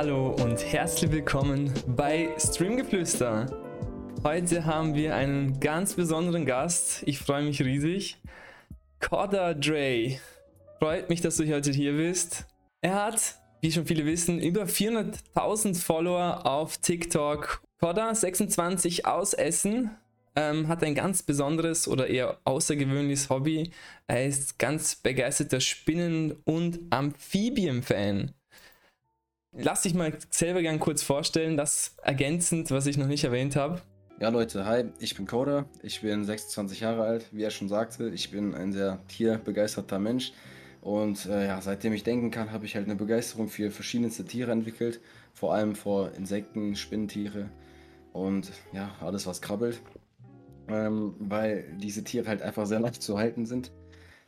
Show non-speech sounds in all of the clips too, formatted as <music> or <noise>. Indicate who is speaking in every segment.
Speaker 1: Hallo und herzlich willkommen bei Streamgeflüster. Heute haben wir einen ganz besonderen Gast. Ich freue mich riesig. Corda Dre. Freut mich, dass du heute hier bist. Er hat, wie schon viele wissen, über 400.000 Follower auf TikTok. Corda 26 aus Essen. Ähm, hat ein ganz besonderes oder eher außergewöhnliches Hobby. Er ist ganz begeisterter Spinnen- und Amphibien-Fan. Lass dich mal selber gern kurz vorstellen, das ergänzend, was ich noch nicht erwähnt habe.
Speaker 2: Ja, Leute, hi, ich bin Coda, ich bin 26 Jahre alt, wie er schon sagte, ich bin ein sehr tierbegeisterter Mensch und äh, ja, seitdem ich denken kann, habe ich halt eine Begeisterung für verschiedenste Tiere entwickelt, vor allem vor Insekten, Spinnentiere und ja, alles was krabbelt, ähm, weil diese Tiere halt einfach sehr leicht zu halten sind.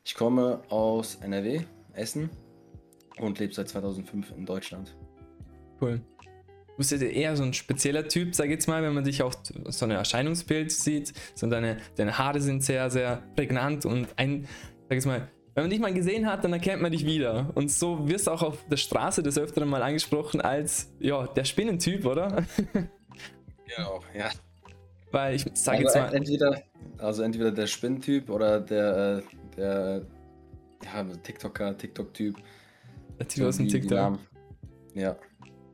Speaker 2: Ich komme aus NRW, Essen und lebe seit 2005 in Deutschland.
Speaker 1: Cool. Du bist ja eher so ein spezieller Typ, sag ich jetzt mal, wenn man dich auch so ein Erscheinungsbild sieht. So deine, deine Haare sind sehr, sehr prägnant und ein, sag ich jetzt mal, wenn man dich mal gesehen hat, dann erkennt man dich wieder. Und so wirst du auch auf der Straße des Öfteren mal angesprochen als, ja, der Spinnentyp, oder? <laughs>
Speaker 2: Genau, ja.
Speaker 1: Weil ich sag
Speaker 2: Also
Speaker 1: jetzt mal,
Speaker 2: entweder, also entweder der Spinnentyp oder der, äh, der ja, TikToker, TikTok-Typ.
Speaker 1: der Typ aus dem TikTok.
Speaker 2: Ja.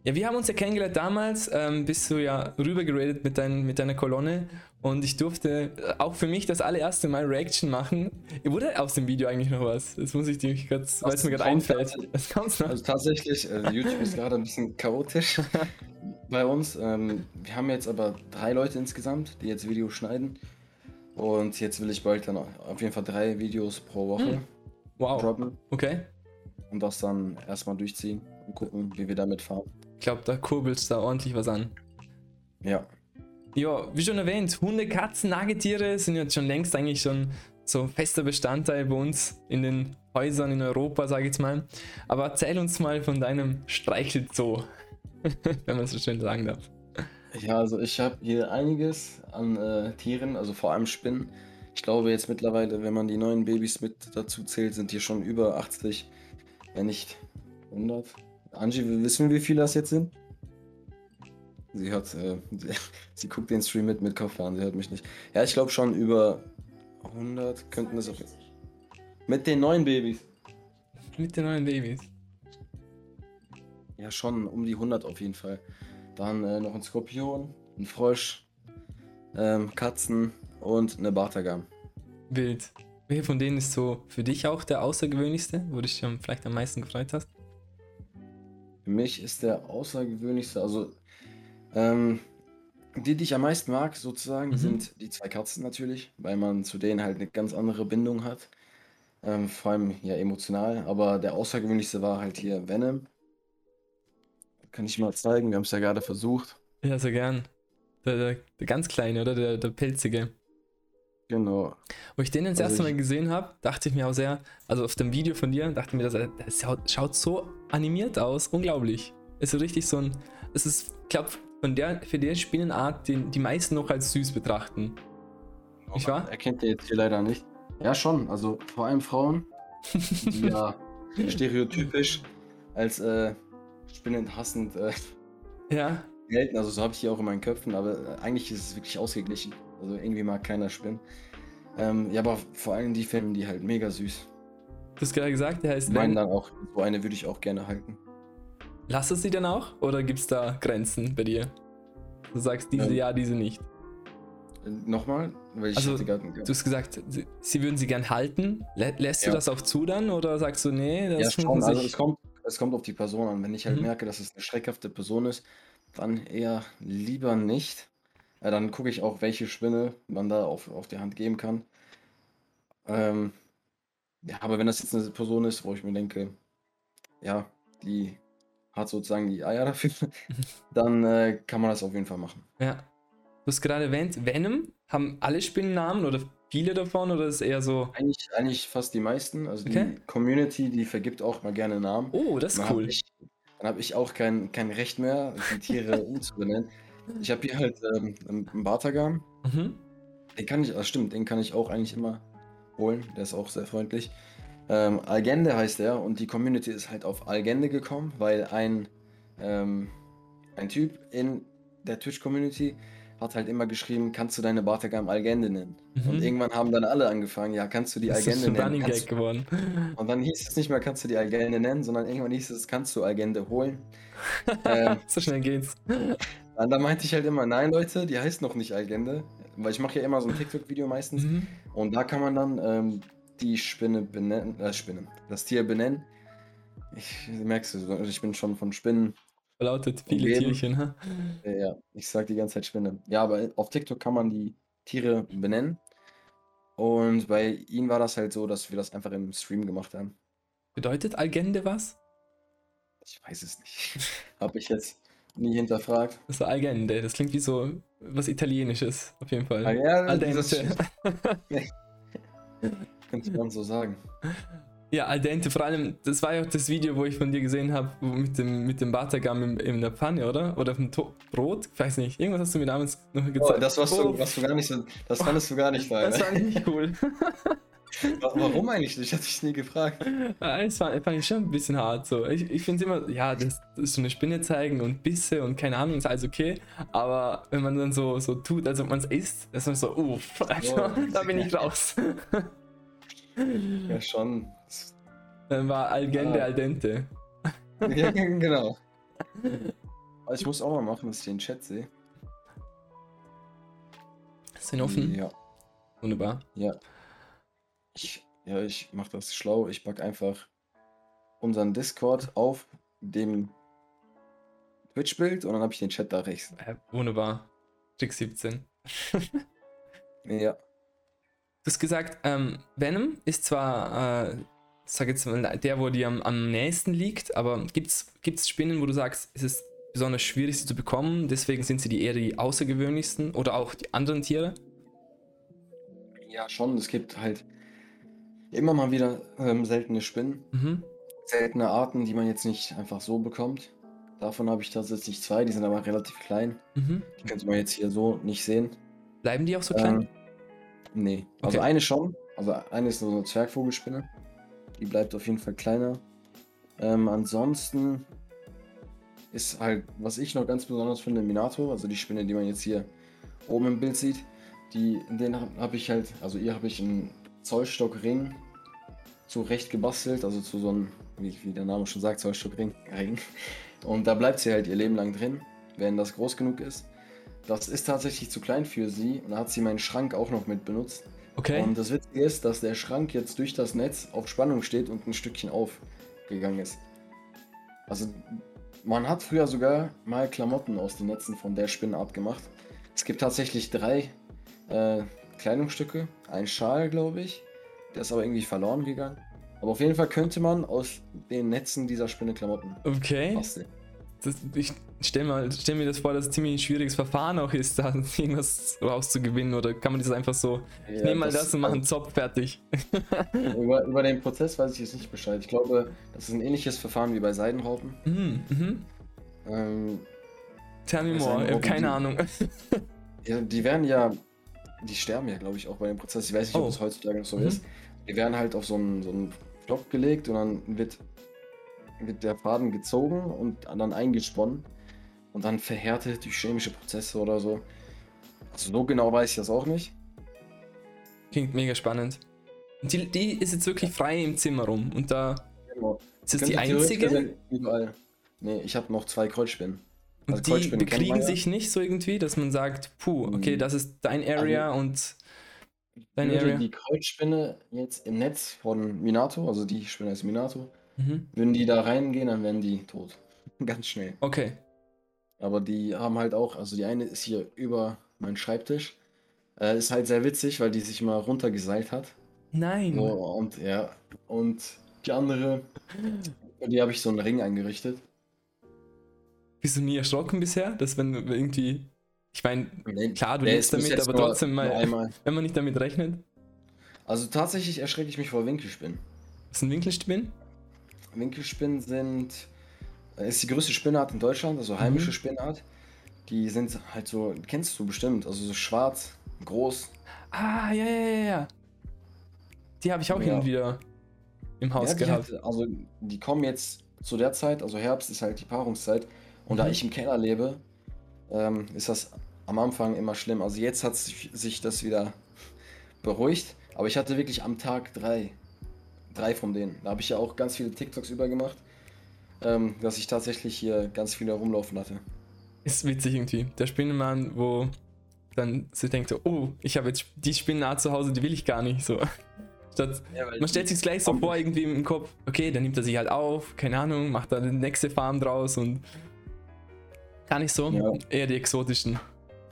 Speaker 1: Ja, wir haben uns ja kennengelernt damals, ähm, bist du ja rübergeradet mit, dein, mit deiner Kolonne und ich durfte äh, auch für mich das allererste Mal Reaction machen. Wurde aus dem Video eigentlich noch was? Das muss ich dir gerade, weil es mir gerade einfällt. noch.
Speaker 2: Also tatsächlich, äh, YouTube ist gerade ein bisschen chaotisch <laughs> bei uns. Ähm, wir haben jetzt aber drei Leute insgesamt, die jetzt Videos schneiden. Und jetzt will ich bald dann auf jeden Fall drei Videos pro Woche
Speaker 1: Hm. Wow.
Speaker 2: droppen
Speaker 1: Okay.
Speaker 2: und das dann erstmal durchziehen und gucken, wie wir damit fahren.
Speaker 1: Ich glaube, da kurbelst da ordentlich was an.
Speaker 2: Ja.
Speaker 1: Ja, wie schon erwähnt, Hunde, Katzen, Nagetiere sind jetzt schon längst eigentlich schon so fester Bestandteil bei uns in den Häusern in Europa, sage ich jetzt mal. Aber erzähl uns mal von deinem Streichelzoo, <laughs> wenn man so schön sagen darf.
Speaker 2: Ja, also ich habe hier einiges an äh, Tieren, also vor allem Spinnen. Ich glaube jetzt mittlerweile, wenn man die neuen Babys mit dazu zählt, sind hier schon über 80, wenn nicht 100. Angie, wir wissen, wie viele das jetzt sind? Sie hört, äh, <laughs> sie, guckt den Stream mit mit Kopfhörern, sie hört mich nicht. Ja, ich glaube schon über 100 könnten es auch. Mit den neuen Babys.
Speaker 1: Mit den neuen Babys.
Speaker 2: Ja, schon um die 100 auf jeden Fall. Dann äh, noch ein Skorpion, ein Frosch, ähm, Katzen und eine Bartagam.
Speaker 1: Wild. Welcher von denen ist so für dich auch der außergewöhnlichste, wo du dich vielleicht am meisten gefreut hast?
Speaker 2: Für mich ist der außergewöhnlichste, also ähm, die, die ich am meisten mag, sozusagen,
Speaker 1: Mhm.
Speaker 2: sind die zwei Katzen natürlich, weil man zu denen halt eine ganz andere Bindung hat. Ähm, vor allem ja emotional, aber der außergewöhnlichste war halt hier Venom. Kann ich mal zeigen, wir haben es ja gerade versucht.
Speaker 1: Ja, sehr gern. Der, der, der ganz kleine, oder? Der, der pilzige.
Speaker 2: Genau.
Speaker 1: Wo ich den das
Speaker 2: Also
Speaker 1: erste Mal gesehen habe, dachte ich mir auch sehr, also auf dem Video von dir, dachte ich mir, das, das schaut, schaut so animiert aus, unglaublich. Ist so richtig so ein, es ist, ich glaube, von der, für die Spinnenart, den die meisten noch als süß betrachten. Nicht wahr?
Speaker 2: Erkennt ihr jetzt hier leider nicht. Ja, schon. Also vor allem Frauen, die ja <laughs> stereotypisch als äh, spinnend hassend äh,
Speaker 1: Ja,
Speaker 2: gelten. Also so habe ich die auch in meinen Köpfen, aber äh, eigentlich ist es wirklich ausgeglichen. Also irgendwie mag keiner Spinnen. Ähm, ja, aber vor allem die finden die halt mega süß.
Speaker 1: Du hast gerade gesagt, der heißt
Speaker 2: Ich meine
Speaker 1: Ven.
Speaker 2: dann auch, so eine würde ich auch gerne halten.
Speaker 1: Lass es sie dann auch? Oder gibt es da Grenzen bei dir? Du sagst diese
Speaker 2: Ähm,
Speaker 1: ja, diese nicht.
Speaker 2: Äh, Nochmal,
Speaker 1: Also, Du hast gesagt, sie, sie würden sie gern halten. Lä lässt du
Speaker 2: Ja.
Speaker 1: das auch zu dann? Oder sagst du, nee, das
Speaker 2: Ja, schon. Also es kommt, es kommt auf die Person an. Wenn ich halt
Speaker 1: Mhm.
Speaker 2: merke, dass es eine schreckhafte Person ist, dann eher lieber nicht. Äh, dann gucke ich auch, welche Spinne man da auf, auf die Hand geben kann. Ähm, ja, aber wenn das jetzt eine Person ist, wo ich mir denke, ja, die hat sozusagen die Eier dafür, <laughs> dann äh, kann man das auf jeden Fall machen.
Speaker 1: Ja. Du hast gerade erwähnt, Venom, haben alle Spinnennamen oder viele davon oder ist es eher so,
Speaker 2: Eigentlich, eigentlich fast die meisten. Also
Speaker 1: Okay.
Speaker 2: die Community, die vergibt auch mal gerne Namen.
Speaker 1: oh, das ist
Speaker 2: Dann habe
Speaker 1: cool.
Speaker 2: ich, dann hab ich auch kein, kein Recht mehr, die Tiere <laughs> umzubenennen. Ich habe hier halt ähm, einen Bartagam.
Speaker 1: Mhm.
Speaker 2: Den kann ich, das stimmt, den kann ich auch eigentlich immer holen. Der ist auch sehr freundlich. Ähm, Algende heißt er und die Community ist halt auf Algende gekommen, weil ein ähm, ein Typ in der Twitch-Community hat halt immer geschrieben, kannst du deine Bartagam Algende nennen?
Speaker 1: Mhm.
Speaker 2: Und irgendwann haben dann alle angefangen, ja, kannst du die
Speaker 1: Das ist
Speaker 2: Algende
Speaker 1: ein
Speaker 2: nennen?
Speaker 1: Running Gag geworden. <laughs>
Speaker 2: Und dann hieß es nicht mehr, kannst du die Algende nennen, sondern irgendwann hieß es, kannst du Algende holen? <laughs> ähm,
Speaker 1: so schnell geht's.
Speaker 2: und da meinte ich halt immer, nein Leute, die heißt noch nicht Algende. Weil ich mache ja immer so ein TikTok-Video meistens.
Speaker 1: Mhm.
Speaker 2: Und da kann man dann ähm, die Spinne benennen, äh, Spinne, das Tier benennen. Ich merkst du, also ich bin schon von Spinnen.
Speaker 1: Verlautet viele
Speaker 2: Umgeben.
Speaker 1: Tierchen. Ha?
Speaker 2: Ja, ich sag die ganze Zeit Spinne. Ja, aber auf TikTok kann man die Tiere benennen. Und bei ihnen war das halt so, dass wir das einfach im Stream gemacht haben.
Speaker 1: Bedeutet Algende was?
Speaker 2: Ich weiß es nicht. <laughs> Habe ich jetzt nie hinterfragt.
Speaker 1: Das war Algende. Das klingt wie so was Italienisches, auf jeden Fall.
Speaker 2: Ah, ja. <laughs> <laughs> Könnte man so sagen.
Speaker 1: Ja, al dente, vor allem, das war ja auch das Video, wo ich von dir gesehen habe, mit dem, mit dem Bartagam in, in der Pfanne, oder? Oder auf dem to Brot? Ich weiß nicht. Irgendwas hast du mir damals noch
Speaker 2: Oh,
Speaker 1: gezeigt.
Speaker 2: das was
Speaker 1: Oh,
Speaker 2: du, was du gar nicht so, das fandest du gar nicht geil.
Speaker 1: Das fand ich nicht cool. <laughs>
Speaker 2: Wa- Warum eigentlich nicht? Hatte ich nie gefragt.
Speaker 1: Ja, Das fand, ich schon ein bisschen hart. So. Ich, ich finde immer, ja, das, ist so eine Spinne zeigen und Bisse und keine Ahnung, ist alles okay. Aber wenn man dann so, so tut, als ob man es isst, ist man so, uff, also,
Speaker 2: Oh. <laughs>
Speaker 1: da bin ich raus.
Speaker 2: Ja, schon.
Speaker 1: Dann war Algende
Speaker 2: Ah.
Speaker 1: al dente.
Speaker 2: Ja, <laughs> genau. Ich muss auch mal machen, dass ich den Chat sehe.
Speaker 1: Ist den offen?
Speaker 2: Ja.
Speaker 1: Wunderbar.
Speaker 2: Ja. Ich, ja, ich mache das schlau. Ich pack einfach unseren Discord auf dem Twitch-Bild und dann habe ich den Chat da rechts.
Speaker 1: Äh, wunderbar. Trick 17. <laughs>
Speaker 2: Ja.
Speaker 1: Du hast gesagt, ähm, Venom ist zwar, äh, sag jetzt mal, der, wo dir am, am nächsten liegt, aber gibt es Spinnen, wo du sagst, es ist besonders schwierig, sie zu bekommen, deswegen sind sie die eher die außergewöhnlichsten oder auch die anderen Tiere?
Speaker 2: Ja, schon. Es gibt halt immer mal wieder ähm, seltene Spinnen.
Speaker 1: Mhm.
Speaker 2: Seltene Arten, die man jetzt nicht einfach so bekommt. Davon habe ich tatsächlich zwei, die sind aber relativ klein.
Speaker 1: Mhm.
Speaker 2: Die könnte man jetzt hier so nicht sehen.
Speaker 1: Bleiben die auch so klein?
Speaker 2: Ähm, nee. Also
Speaker 1: Okay.
Speaker 2: eine schon. Also eine ist so eine Zwergvogelspinne. Die bleibt auf jeden Fall kleiner. Ähm, ansonsten ist halt, was ich noch ganz besonders finde, Minato, also die Spinne, die man jetzt hier oben im Bild sieht. Die, den habe hab ich halt, also ihr habe ich einen Zollstockring zurecht gebastelt, also zu so einem, wie, wie der Name schon sagt, Zollstockring. Ring. Und da bleibt sie halt ihr Leben lang drin, wenn das groß genug ist. Das ist tatsächlich zu klein für sie und da hat sie meinen Schrank auch noch mit benutzt.
Speaker 1: okay.
Speaker 2: Und das Witzige ist, dass der Schrank jetzt durch das Netz auf Spannung steht und ein Stückchen aufgegangen ist. Also man hat früher sogar mal Klamotten aus den Netzen von der Spinnenart gemacht. Es gibt tatsächlich drei äh, Kleidungsstücke, ein Schal, glaube ich. Der ist aber irgendwie verloren gegangen. Aber auf jeden Fall könnte man aus den Netzen dieser Spinne Klamotten
Speaker 1: okay.
Speaker 2: basteln.
Speaker 1: Das, ich stell, mal, stell mir das vor, dass es ein ziemlich schwieriges Verfahren auch ist, <laughs> da irgendwas rauszugewinnen oder kann man das einfach so, ich nehme mal das, und mache einen Zopf fertig. <laughs>
Speaker 2: Über, über den Prozess weiß ich jetzt nicht Bescheid. Ich glaube, das ist ein ähnliches Verfahren wie bei Seidenraupen.
Speaker 1: Mhm, mhm.
Speaker 2: Ähm,
Speaker 1: Tell me more,
Speaker 2: eine
Speaker 1: ich habe keine Ahnung. <laughs>
Speaker 2: ja, die werden ja, die sterben ja, glaube ich, auch bei dem Prozess. Ich weiß nicht,
Speaker 1: Oh.
Speaker 2: ob es heutzutage noch so
Speaker 1: Mhm.
Speaker 2: ist. Die werden halt auf so einen, so einen Block gelegt und dann wird, wird der Faden gezogen und dann eingesponnen und dann verhärtet durch chemische Prozesse oder so. Also so genau weiß ich das auch nicht.
Speaker 1: Klingt mega spannend. Die, die ist jetzt wirklich frei im Zimmer rum und da
Speaker 2: Genau.
Speaker 1: ist das die einzige
Speaker 2: Überall. Nee, ich habe noch zwei Kreuzspinnen. Also
Speaker 1: die bekriegen sich nicht so irgendwie, dass man sagt, puh, okay,
Speaker 2: Mhm.
Speaker 1: das ist dein Area und dein
Speaker 2: würde
Speaker 1: Area.
Speaker 2: die Kreuzspinne jetzt im Netz von Minato, also die Spinne ist Minato,
Speaker 1: Mhm.
Speaker 2: würden die da reingehen, dann wären die tot. <laughs> Ganz schnell.
Speaker 1: Okay.
Speaker 2: Aber die haben halt auch, also die eine ist hier über meinen Schreibtisch. Äh, ist halt sehr witzig, weil die sich mal runtergeseilt hat.
Speaker 1: Nein.
Speaker 2: So, und ja, und die andere, <gasps> die habe ich so einen Ring eingerichtet.
Speaker 1: Bist du nie erschrocken bisher, dass wenn irgendwie. Ich meine, klar, du lebst damit, aber trotzdem mal,
Speaker 2: einmal. <laughs>
Speaker 1: wenn man nicht damit rechnet.
Speaker 2: Also tatsächlich erschrecke ich mich vor Winkelspinnen.
Speaker 1: Was ist ein Winkelspinnen?
Speaker 2: Winkelspinnen sind, ist die größte Spinnart in Deutschland, also heimische
Speaker 1: Mhm.
Speaker 2: Spinnart. Die sind halt so, kennst du bestimmt, also so schwarz, groß.
Speaker 1: Ah, ja, ja, ja, ja. Die habe ich auch
Speaker 2: Ja.
Speaker 1: hin und wieder im Haus
Speaker 2: Ja,
Speaker 1: gehabt.
Speaker 2: halt, also die kommen jetzt zu der Zeit, also Herbst ist halt die Paarungszeit, Und
Speaker 1: Mhm.
Speaker 2: da ich im Keller lebe, ähm, ist das am Anfang immer schlimm. Also jetzt hat sich, sich das wieder beruhigt, aber ich hatte wirklich am Tag drei. Drei von denen. Da habe ich ja auch ganz viele TikToks übergemacht, ähm, dass ich tatsächlich hier ganz viele rumlaufen hatte.
Speaker 1: Ist witzig irgendwie. Der Spinnenmann, wo dann sie denkt so, oh, ich habe jetzt die Spinnenart zu Hause, die will ich gar nicht. So. <laughs> Statt, man stellt sich gleich so vor, irgendwie im Kopf, okay, dann nimmt er sich halt auf, keine Ahnung, macht da eine nächste Farm draus und gar nicht so.
Speaker 2: Ja.
Speaker 1: Eher die exotischen,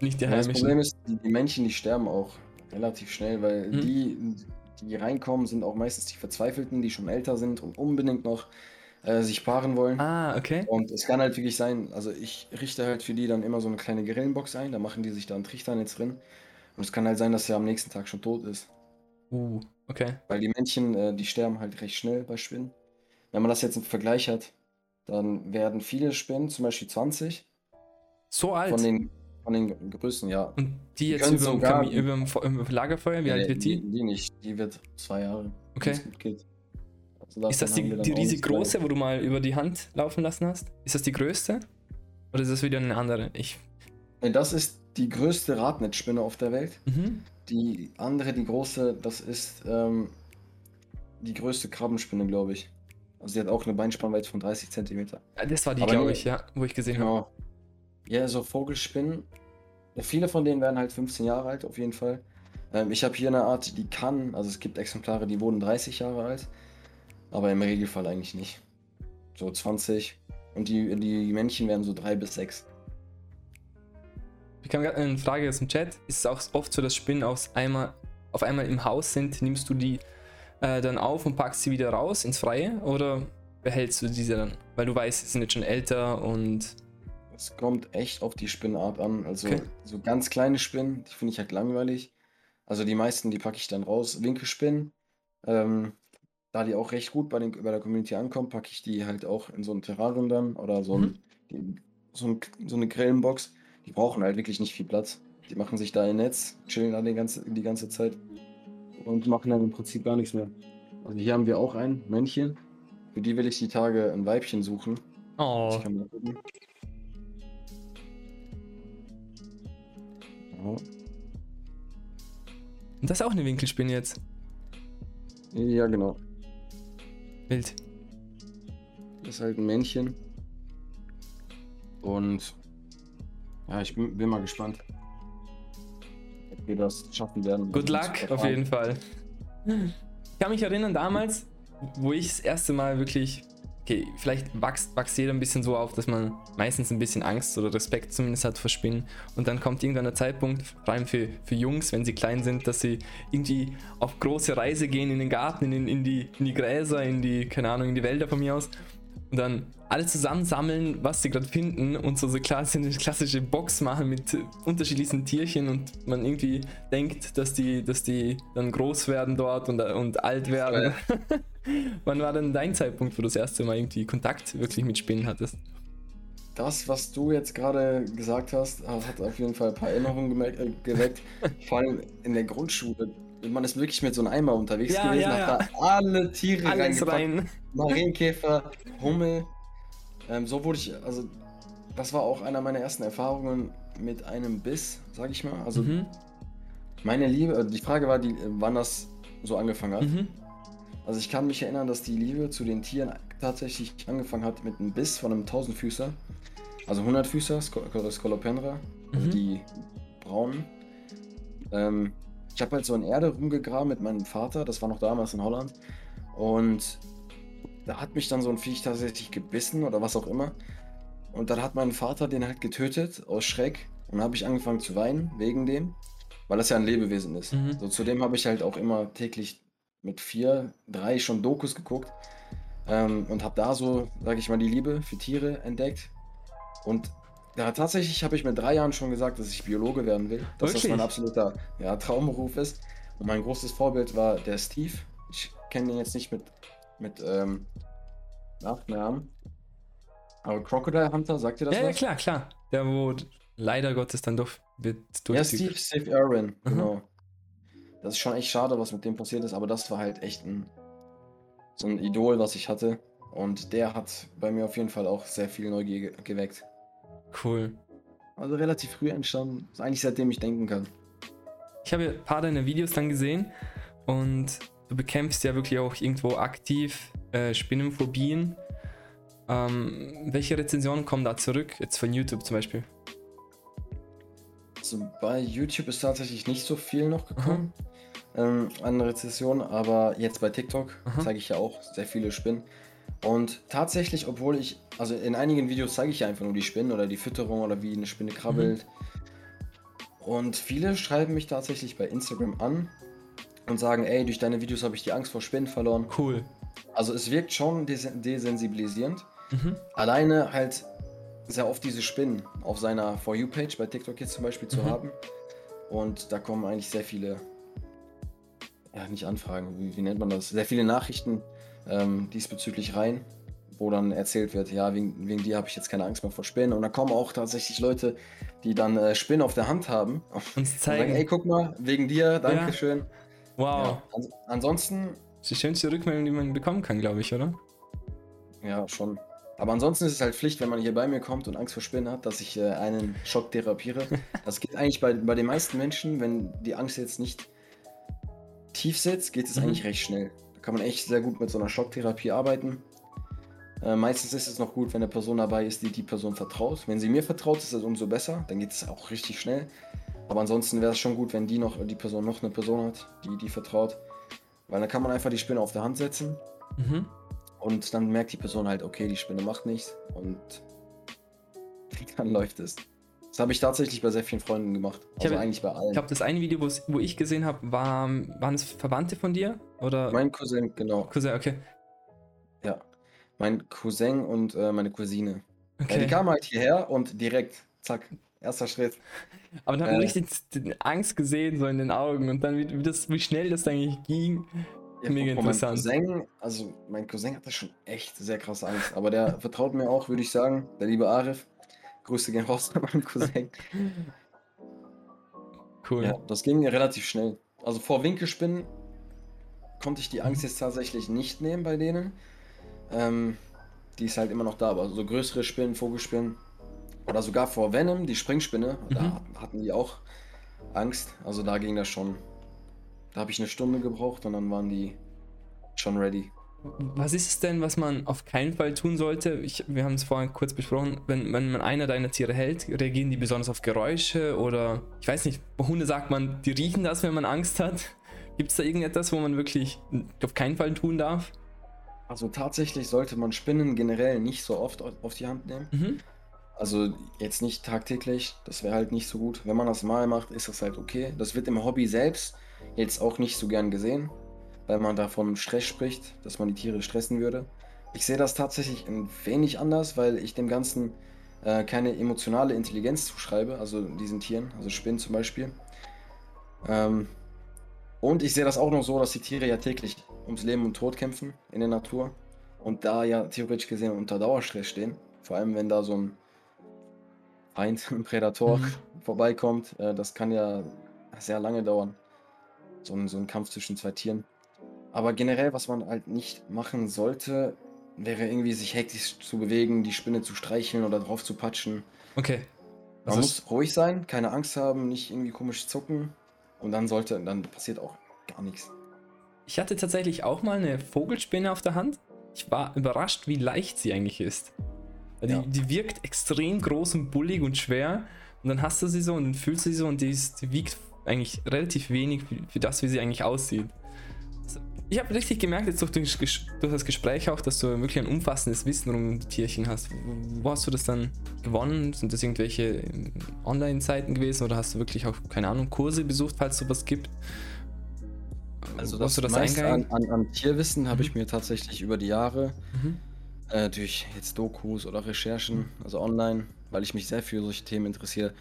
Speaker 1: nicht die
Speaker 2: Ja, das
Speaker 1: heimischen.
Speaker 2: Problem ist, die, die Männchen, die sterben auch relativ schnell, weil
Speaker 1: Mhm.
Speaker 2: die, die reinkommen, sind auch meistens die Verzweifelten, die schon älter sind und unbedingt noch äh, sich paaren wollen.
Speaker 1: Ah, okay.
Speaker 2: Und es kann halt wirklich sein, also ich richte halt für die dann immer so eine kleine Grillenbox ein, da machen die sich da ein Trichternetz drin. Und es kann halt sein, dass er am nächsten Tag schon tot ist.
Speaker 1: Uh, okay.
Speaker 2: Weil die Männchen, äh, die sterben halt recht schnell bei Spinnen. Wenn man das jetzt im Vergleich hat, dann werden viele Spinnen, zum Beispiel 20,
Speaker 1: So alt.
Speaker 2: von den, von den Größen, ja.
Speaker 1: und die jetzt
Speaker 2: können
Speaker 1: über dem, über dem über dem Lagerfeuer, wie alt
Speaker 2: Nee,
Speaker 1: wird die?
Speaker 2: Die nicht, die wird zwei Jahre.
Speaker 1: Okay.
Speaker 2: Also
Speaker 1: Ist das die, die riesig große, wo du mal über die Hand laufen lassen hast? Ist das die größte? Oder ist das wieder eine andere? Ich.
Speaker 2: Nee, Das ist die größte Radnetzspinne auf der Welt.
Speaker 1: Mhm.
Speaker 2: Die andere, die große, das ist ähm, die größte Krabbenspinne, glaube ich. Also sie hat auch eine Beinspannweite von 30 cm.
Speaker 1: Ja, Das war die, glaube ich, ja, wo ich gesehen habe.
Speaker 2: Ja, so Vogelspinnen. Viele von denen werden halt 15 Jahre alt, auf jeden Fall. Ähm, ich habe hier eine Art, die kann, also es gibt Exemplare, die wurden 30 Jahre alt, aber im Regelfall eigentlich nicht. So 20. Und die, die Männchen werden so 3 bis 6.
Speaker 1: Ich kam gerade eine Frage aus dem Chat. Ist es auch oft so, dass Spinnen aus einmal, auf einmal im Haus sind? Nimmst du die äh, dann auf und packst sie wieder raus ins Freie? Oder behältst du diese dann? Weil du weißt, sie sind jetzt schon älter und.
Speaker 2: Es kommt echt auf die Spinnart an. Also
Speaker 1: Okay.
Speaker 2: so ganz kleine Spinnen, die finde ich halt langweilig. Also die meisten, die packe ich dann raus. Winkelspinnen, ähm, da die auch recht gut bei, den, bei der Community ankommen, packe ich die halt auch in so ein Terrarium dann oder so, ein, die, so, ein, so eine Grillenbox. Die brauchen halt wirklich nicht viel Platz. Die machen sich da ein Netz, chillen da die ganze, die ganze Zeit und machen dann im Prinzip gar nichts mehr. Also hier haben wir auch ein Männchen. Für die will ich die Tage ein Weibchen suchen.
Speaker 1: Oh, Und das ist auch eine Winkelspinne jetzt.
Speaker 2: Ja, genau.
Speaker 1: Wild.
Speaker 2: Das ist halt ein Männchen. Und ja, ich bin, bin mal gespannt, ob wir das schaffen werden.
Speaker 1: Good
Speaker 2: Also,
Speaker 1: luck, auf jeden Fall. Ich kann mich erinnern, damals, wo ich das erste Mal wirklich. Okay, vielleicht wächst, wächst jeder ein bisschen so auf, dass man meistens ein bisschen Angst oder Respekt zumindest hat vor Spinnen. Und dann kommt irgendwann der Zeitpunkt, vor allem für, für Jungs, wenn sie klein sind, dass sie irgendwie auf große Reise gehen in den Garten, in, in, die, in die Gräser, in die, keine Ahnung, in die Wälder von mir aus. Und dann alles zusammensammeln, was sie gerade finden und so, so klasse, <laughs> eine klassische Box machen mit unterschiedlichsten Tierchen und man irgendwie denkt, dass die, dass die dann groß werden dort und, und alt werden. <laughs> Wann war denn dein Zeitpunkt, wo du das erste Mal irgendwie Kontakt wirklich mit Spinnen hattest?
Speaker 2: Das, was du jetzt gerade gesagt hast, hat auf jeden Fall ein paar Erinnerungen äh, geweckt. <laughs> Vor allem in der Grundschule. Man ist wirklich mit so einem Eimer unterwegs
Speaker 1: Ja,
Speaker 2: gewesen,
Speaker 1: ja,
Speaker 2: hat
Speaker 1: ja.
Speaker 2: da alle Tiere
Speaker 1: Alles rein.
Speaker 2: Marienkäfer, Hummel. Ähm, so wurde ich, also das war auch einer meiner ersten Erfahrungen mit einem Biss, sag ich mal. Also
Speaker 1: Mhm.
Speaker 2: meine Liebe, also die Frage war, die, wann das so angefangen hat.
Speaker 1: Mhm.
Speaker 2: Also ich kann mich erinnern, dass die Liebe zu den Tieren tatsächlich angefangen hat mit einem Biss von einem Tausendfüßer. Also 100-Füßer, Sco- Scolopendra, also
Speaker 1: Mhm.
Speaker 2: die braunen. Ähm, ich habe halt so in Erde rumgegraben mit meinem Vater, das war noch damals in Holland. Und da hat mich dann so ein Viech tatsächlich gebissen oder was auch immer. Und dann hat mein Vater den halt getötet aus Schreck. Und habe ich angefangen zu weinen wegen dem, weil das ja ein Lebewesen ist.
Speaker 1: Mhm.
Speaker 2: So, zudem habe ich halt auch immer täglich mit vier, drei schon Dokus geguckt ähm, und habe da so, sage ich mal, die Liebe für Tiere entdeckt. Und ja, tatsächlich habe ich mit drei Jahren schon gesagt, dass ich Biologe werden will. Dass das
Speaker 1: Wirklich?
Speaker 2: mein absoluter ja, Traumberuf ist. Und mein großes Vorbild war der Steve. Ich kenne den jetzt nicht mit, mit ähm, Nachnamen. Aber Crocodile Hunter, sagt ihr das
Speaker 1: Ja, ja,
Speaker 2: was?
Speaker 1: klar, klar. Der, wo leider Gottes dann doch wird durch
Speaker 2: Ja, Steve, Steve Irwin,
Speaker 1: Mhm.
Speaker 2: genau. Das ist schon echt schade, was mit dem passiert ist, aber das war halt echt ein, so ein Idol, was ich hatte. Und der hat bei mir auf jeden Fall auch sehr viel Neugier ge geweckt.
Speaker 1: Cool.
Speaker 2: Also relativ früh entstanden. Ist eigentlich seitdem ich denken kann.
Speaker 1: Ich habe ein paar deiner Videos dann gesehen und du bekämpfst ja wirklich auch irgendwo aktiv äh, Spinnenphobien. Ähm, welche Rezensionen kommen da zurück? Jetzt von YouTube zum Beispiel.
Speaker 2: Also bei YouTube ist tatsächlich nicht so viel noch gekommen ähm, an Rezessionen, aber jetzt bei TikTok zeige ich ja auch sehr viele Spinnen. Und tatsächlich, obwohl ich, also in einigen Videos zeige ich ja einfach nur die Spinnen oder die Fütterung oder wie eine Spinne krabbelt. Und viele schreiben mich tatsächlich bei Instagram an und sagen, ey, durch deine Videos habe ich die Angst vor Spinnen verloren.
Speaker 1: Cool.
Speaker 2: Also es wirkt schon des desensibilisierend.
Speaker 1: Mhm.
Speaker 2: Alleine halt sehr oft diese Spinnen auf seiner For You-Page bei TikTok jetzt zum Beispiel zu
Speaker 1: Mhm.
Speaker 2: haben. Und da kommen eigentlich sehr viele, ja nicht Anfragen, wie, wie nennt man das? Sehr viele Nachrichten ähm, diesbezüglich rein, wo dann erzählt wird, ja, wegen, wegen dir habe ich jetzt keine Angst mehr vor Spinnen. Und da kommen auch tatsächlich Leute, die dann äh, Spinnen auf der Hand haben
Speaker 1: Uns
Speaker 2: und sagen,
Speaker 1: zeigen.
Speaker 2: ey, guck mal, wegen dir, danke schön.
Speaker 1: wow.
Speaker 2: Ja, ans ansonsten
Speaker 1: Das ist die schönste Rückmeldung, die man bekommen kann, glaube ich, oder?
Speaker 2: Ja, schon. Aber ansonsten ist es halt Pflicht, wenn man hier bei mir kommt und Angst vor Spinnen hat, dass ich äh, einen Schock therapiere. <laughs> Das geht eigentlich bei, bei den meisten Menschen, wenn die Angst jetzt nicht tief sitzt, geht es
Speaker 1: Mhm.
Speaker 2: eigentlich recht schnell. Kann man echt sehr gut mit so einer Schocktherapie arbeiten. Äh, meistens ist es noch gut, wenn eine Person dabei ist, die die Person vertraut. Wenn sie mir vertraut, ist es umso besser. Dann geht es auch richtig schnell. Aber ansonsten wäre es schon gut, wenn die noch die Person noch eine Person hat, die die vertraut. Weil dann kann man einfach die Spinne auf der Hand setzen
Speaker 1: Mhm.
Speaker 2: und dann merkt die Person halt, okay, die Spinne macht nichts und <laughs> dann läuft es. Das habe ich tatsächlich bei sehr vielen Freunden gemacht.
Speaker 1: Ich
Speaker 2: Also
Speaker 1: habe-
Speaker 2: eigentlich bei allen.
Speaker 1: Ich glaube, das eine Video, wo ich gesehen habe, war, waren es Verwandte von dir? Oder
Speaker 2: mein Cousin, genau.
Speaker 1: Cousin, okay.
Speaker 2: Ja. Mein Cousin und äh, meine Cousine. Ja,
Speaker 1: okay.
Speaker 2: die kamen halt hierher und direkt, zack, erster Schritt.
Speaker 1: Aber da hat man
Speaker 2: äh,
Speaker 1: richtig Angst gesehen, so in den Augen und dann, wie, das, wie schnell das eigentlich ging.
Speaker 2: Ja,
Speaker 1: Mega interessant.
Speaker 2: Meinem Cousin, also mein Cousin hatte schon echt sehr krasse Angst. Aber der <laughs> vertraut mir auch, würde ich sagen. Der liebe Arif. Grüße gehen raus an meinen Cousin.
Speaker 1: Cool.
Speaker 2: Ja, das ging relativ schnell. Also vor Winkelspinnen konnte ich die Angst jetzt tatsächlich nicht nehmen bei denen. Ähm, die ist halt immer noch da, aber so größere Spinnen, Vogelspinnen oder sogar vor Venom, die Springspinne,
Speaker 1: Mhm.
Speaker 2: da hatten die auch Angst. Also da ging das schon. Da habe ich eine Stunde gebraucht und dann waren die schon ready.
Speaker 1: Was ist es denn, was man auf keinen Fall tun sollte? Ich, wir haben es vorhin kurz besprochen, wenn, wenn man einer deiner Tiere hält, reagieren die besonders auf Geräusche oder ich weiß nicht, bei Hunde sagt man, die riechen das, wenn man Angst hat. Gibt es da irgendetwas, wo man wirklich auf keinen Fall tun darf?
Speaker 2: Also tatsächlich sollte man Spinnen generell nicht so oft au- auf die Hand nehmen.
Speaker 1: Mhm.
Speaker 2: Also jetzt nicht tagtäglich, das wäre halt nicht so gut. Wenn man das mal macht, ist das halt okay. Das wird im Hobby selbst jetzt auch nicht so gern gesehen, weil man da von Stress spricht, dass man die Tiere stressen würde. Ich sehe das tatsächlich ein wenig anders, weil ich dem Ganzen äh, keine emotionale Intelligenz zuschreibe, also diesen Tieren, also Spinnen zum Beispiel. Ähm, und ich sehe das auch noch so, dass die Tiere ja täglich ums Leben und Tod kämpfen in der Natur und da ja theoretisch gesehen unter Dauerstress stehen. Vor allem, wenn da so ein Feind, <laughs> ein Prädator
Speaker 1: Mhm.
Speaker 2: vorbeikommt, äh, das kann ja sehr lange dauern. So ein, so ein Kampf zwischen zwei Tieren. Aber generell, was man halt nicht machen sollte, wäre irgendwie sich hektisch zu bewegen, die Spinne zu streicheln oder drauf zu patschen.
Speaker 1: Okay.
Speaker 2: Man
Speaker 1: Also
Speaker 2: muss ruhig sein, keine Angst haben, nicht irgendwie komisch zucken. Und dann sollte, dann passiert auch gar nichts.
Speaker 1: Ich hatte tatsächlich auch mal eine Vogelspinne auf der Hand. Ich war überrascht, wie leicht sie eigentlich ist. Die,
Speaker 2: Ja.
Speaker 1: die wirkt extrem groß und bullig und schwer. Und dann hast du sie so und dann fühlst du sie so und die, ist, die wiegt eigentlich relativ wenig für, für das, wie sie eigentlich aussieht. Ich habe richtig gemerkt, jetzt durch, durch das Gespräch auch, dass du wirklich ein umfassendes Wissen rund um die Tierchen hast. Wo hast du das dann gewonnen? Sind das irgendwelche ähm, Online-Seiten gewesen oder hast du wirklich auch, keine Ahnung, Kurse besucht, falls es sowas gibt?
Speaker 2: Also das,
Speaker 1: du das
Speaker 2: an,
Speaker 1: eingegangen?
Speaker 2: an, an Tierwissen habe
Speaker 1: Mhm.
Speaker 2: ich mir tatsächlich über die Jahre
Speaker 1: Mhm.
Speaker 2: äh, durch jetzt Dokus oder Recherchen, also online, weil ich mich sehr für solche Themen interessiere,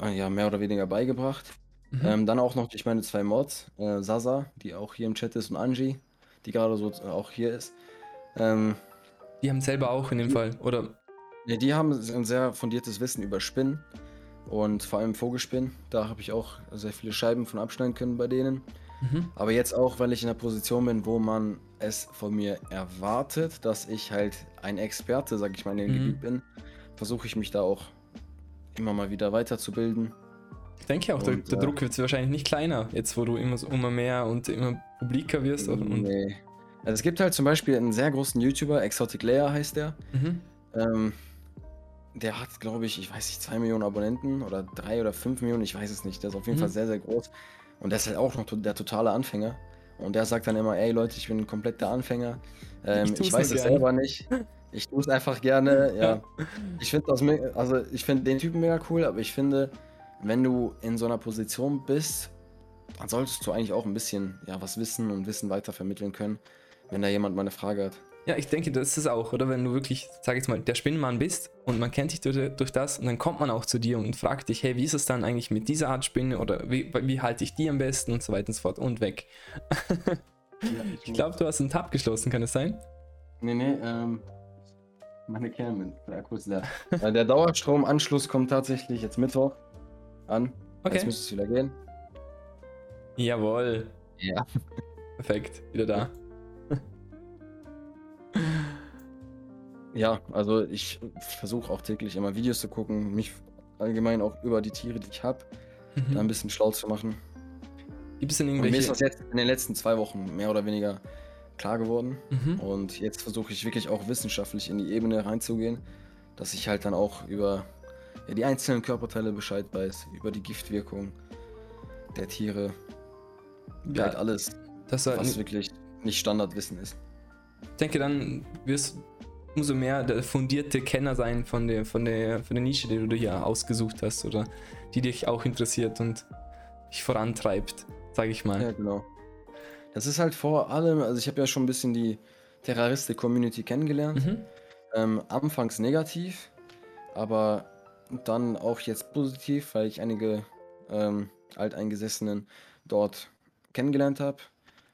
Speaker 2: äh, ja, mehr oder weniger beigebracht.
Speaker 1: Mhm.
Speaker 2: Ähm, dann auch noch durch meine zwei Mods, äh, Sasa, die auch hier im Chat ist, und Angie, die gerade so äh, auch hier ist. Ähm,
Speaker 1: Die haben selber auch in dem Fall, oder?
Speaker 2: ne, die haben ein sehr fundiertes Wissen über Spinnen und vor allem Vogelspinnen. Da habe ich auch sehr viele Scheiben von abschneiden können bei denen.
Speaker 1: Mhm.
Speaker 2: Aber jetzt auch, weil ich in der Position bin, wo man es von mir erwartet, dass ich halt ein Experte, sag ich mal, in dem
Speaker 1: Mhm.
Speaker 2: Gebiet bin, versuche ich mich da auch immer mal wieder weiterzubilden.
Speaker 1: Ich denke auch, der,
Speaker 2: Und,
Speaker 1: der
Speaker 2: äh,
Speaker 1: Druck wird wahrscheinlich nicht kleiner, jetzt wo du immer, so, immer mehr und immer publiker wirst. Und,
Speaker 2: Nee. Also es gibt halt zum Beispiel einen sehr großen YouTuber, Exotic Layer heißt der.
Speaker 1: Mhm.
Speaker 2: Ähm, der hat, glaube ich, ich weiß nicht, 2 Millionen Abonnenten oder 3 oder 5 Millionen, ich weiß es nicht. Der ist auf jeden
Speaker 1: Mhm.
Speaker 2: Fall sehr, sehr groß. Und der ist halt auch noch der totale Anfänger. Und der sagt dann immer, ey Leute, ich bin ein kompletter Anfänger. Ähm,
Speaker 1: Ich
Speaker 2: ich, weiß es
Speaker 1: gerne."
Speaker 2: selber nicht. Ich tue es einfach gerne, <laughs> ja. Ich finde also ich finde den Typen mega cool, aber ich finde, wenn du in so einer Position bist, dann solltest du eigentlich auch ein bisschen ja, was wissen und Wissen weiter vermitteln können, wenn da jemand mal eine Frage hat.
Speaker 1: Ja, ich denke, das ist es auch, oder? Wenn du wirklich, sag jetzt mal, der Spinnenmann bist und man kennt dich durch, durch das und dann kommt man auch zu dir und fragt dich, hey, wie ist es dann eigentlich mit dieser Art Spinne oder wie, wie halte ich die am besten und so weiter und so fort und weg. Ich glaube, du hast einen Tab geschlossen, kann es sein?
Speaker 2: Nee, nee, ähm. Meine der Akku ist leer. Äh, der Dauerstromanschluss kommt tatsächlich jetzt Mittwoch an.
Speaker 1: Okay.
Speaker 2: Jetzt müsste es wieder gehen.
Speaker 1: Jawohl.
Speaker 2: Ja.
Speaker 1: Perfekt, wieder da. <laughs>
Speaker 2: Ja, also ich versuche auch täglich immer Videos zu gucken, mich allgemein auch über die Tiere, die ich habe, da ein
Speaker 1: Mhm.
Speaker 2: bisschen schlau zu machen.
Speaker 1: Gibt es denn
Speaker 2: Und mir ist
Speaker 1: irgendwelche...
Speaker 2: das jetzt in den letzten zwei Wochen mehr oder weniger klar geworden.
Speaker 1: Mhm.
Speaker 2: Und jetzt versuche ich wirklich auch wissenschaftlich in die Ebene reinzugehen, dass ich halt dann auch über ja, die einzelnen Körperteile Bescheid weiß, über die Giftwirkung der Tiere,
Speaker 1: Ja,
Speaker 2: halt alles,
Speaker 1: das
Speaker 2: was wirklich nicht Standardwissen ist.
Speaker 1: ich denke, dann wirst du umso mehr der fundierte Kenner sein von der, von der, von der Nische, die du dir hier ausgesucht hast oder die dich auch interessiert und dich vorantreibt, sage ich mal.
Speaker 2: Ja, genau. Das ist halt vor allem, also ich habe ja schon ein bisschen die Terroriste-Community kennengelernt.
Speaker 1: Mhm.
Speaker 2: Ähm, anfangs negativ, aber dann auch jetzt positiv, weil ich einige ähm, Alteingesessenen dort kennengelernt habe,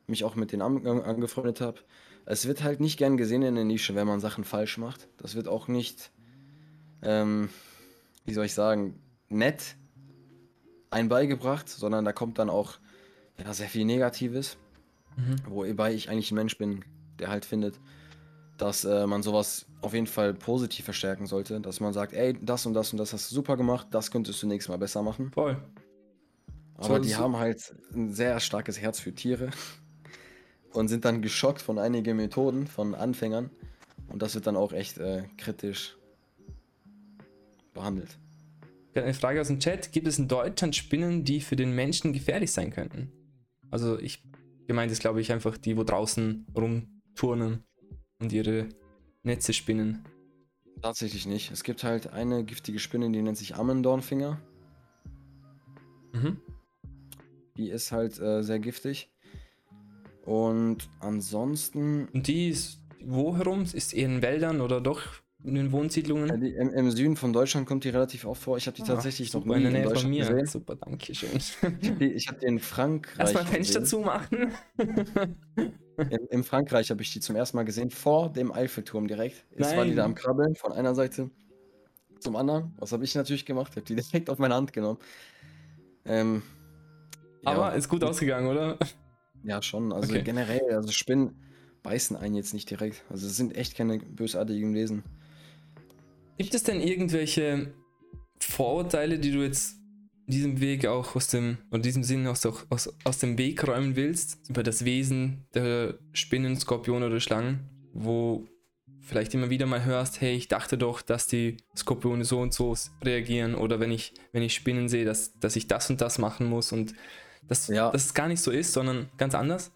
Speaker 2: mich auch mit denen an, an- angefreundet habe. Es wird halt nicht gern gesehen in der Nische, wenn man Sachen falsch macht. Das wird auch nicht, ähm, wie soll ich sagen, nett ein beigebracht, sondern da kommt dann auch ja, sehr viel Negatives.
Speaker 1: Mhm.
Speaker 2: Wobei ich eigentlich ein Mensch bin, der halt findet, dass äh, man sowas auf jeden Fall positiv verstärken sollte. Dass man sagt, ey, das und das und das hast du super gemacht, das könntest du nächstes Mal besser machen.
Speaker 1: Voll.
Speaker 2: Aber
Speaker 1: So-
Speaker 2: die
Speaker 1: so-
Speaker 2: haben halt ein sehr starkes Herz für Tiere <laughs> und sind dann geschockt von einigen Methoden von Anfängern. Und das wird dann auch echt äh, kritisch behandelt.
Speaker 1: Eine Frage aus dem Chat. Gibt es in Deutschland Spinnen, die für den Menschen gefährlich sein könnten? Also ich gemeint ist, glaube ich, einfach die, wo draußen rumturnen und ihre Netze spinnen.
Speaker 2: Tatsächlich nicht. Es gibt halt eine giftige Spinne, die nennt sich Ammendornfinger.
Speaker 1: Mhm.
Speaker 2: Die ist halt äh, sehr giftig. Und ansonsten
Speaker 1: Und die ist wo herum? Ist eher in Wäldern oder doch in den
Speaker 2: Ja,
Speaker 1: Wohnsiedlungen?
Speaker 2: die, im, Im Süden von Deutschland kommt die relativ oft vor. Ich habe die tatsächlich noch
Speaker 1: Ah,
Speaker 2: nie
Speaker 1: in der Nähe von
Speaker 2: Deutschland
Speaker 1: mir.
Speaker 2: gesehen.
Speaker 1: Super, danke schön.
Speaker 2: Ich habe die, hab die in Frankreich
Speaker 1: Erstmal Fenster zumachen. <laughs>
Speaker 2: In, in Frankreich habe ich die zum ersten Mal gesehen, vor dem Eiffelturm direkt. Jetzt war die da
Speaker 1: Nein.
Speaker 2: am Krabbeln von einer Seite zum anderen. Was habe ich natürlich gemacht? Ich habe die <laughs> direkt auf meine Hand genommen. Ähm,
Speaker 1: Aber
Speaker 2: ja,
Speaker 1: ist gut ausgegangen, oder?
Speaker 2: ja, schon. Also
Speaker 1: Okay.
Speaker 2: generell, also Spinnen beißen einen jetzt nicht direkt. Also es sind echt keine bösartigen Wesen.
Speaker 1: Gibt es denn irgendwelche Vorurteile, die du jetzt diesem Weg auch aus dem, oder diesem Sinn aus, aus, aus dem Weg räumen willst, über das Wesen der Spinnen, Skorpione oder Schlangen, wo vielleicht immer wieder mal hörst, hey, ich dachte doch, dass die Skorpione so und so reagieren oder wenn ich, wenn ich Spinnen sehe, dass, dass ich das und das machen muss und dass,
Speaker 2: Ja.
Speaker 1: dass es gar nicht so ist, sondern ganz anders?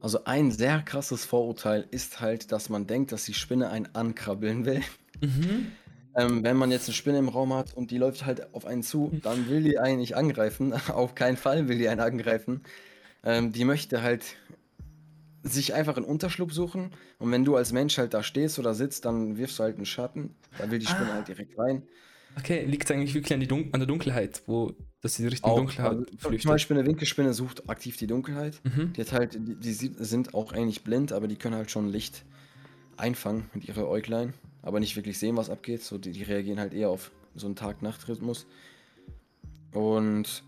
Speaker 2: Also ein sehr krasses Vorurteil ist halt, dass man denkt, dass die Spinne einen ankrabbeln will.
Speaker 1: Mhm.
Speaker 2: Ähm, wenn man jetzt eine Spinne im Raum hat und die läuft halt auf einen zu, dann will die einen nicht angreifen. <laughs> Auf keinen Fall will die einen angreifen. Ähm, die möchte halt sich einfach einen Unterschlupf suchen. Und wenn du als Mensch halt da stehst oder sitzt, dann wirfst du halt einen Schatten. Da will die Spinne
Speaker 1: Ah.
Speaker 2: halt direkt rein.
Speaker 1: Okay, liegt es eigentlich wirklich an, die Dun an der Dunkelheit, wo, dass sie Richtung
Speaker 2: Auch,
Speaker 1: Dunkelheit
Speaker 2: also, zum
Speaker 1: flüchtet?
Speaker 2: Beispiel eine Winkelspinne sucht aktiv die Dunkelheit.
Speaker 1: Mhm.
Speaker 2: Die, hat halt, die, die sind auch eigentlich blind, aber die können halt schon Licht einfangen mit ihrer Äuglein, aber nicht wirklich sehen, was abgeht. So, die, die reagieren halt eher auf so einen Tag-Nacht-Rhythmus. Und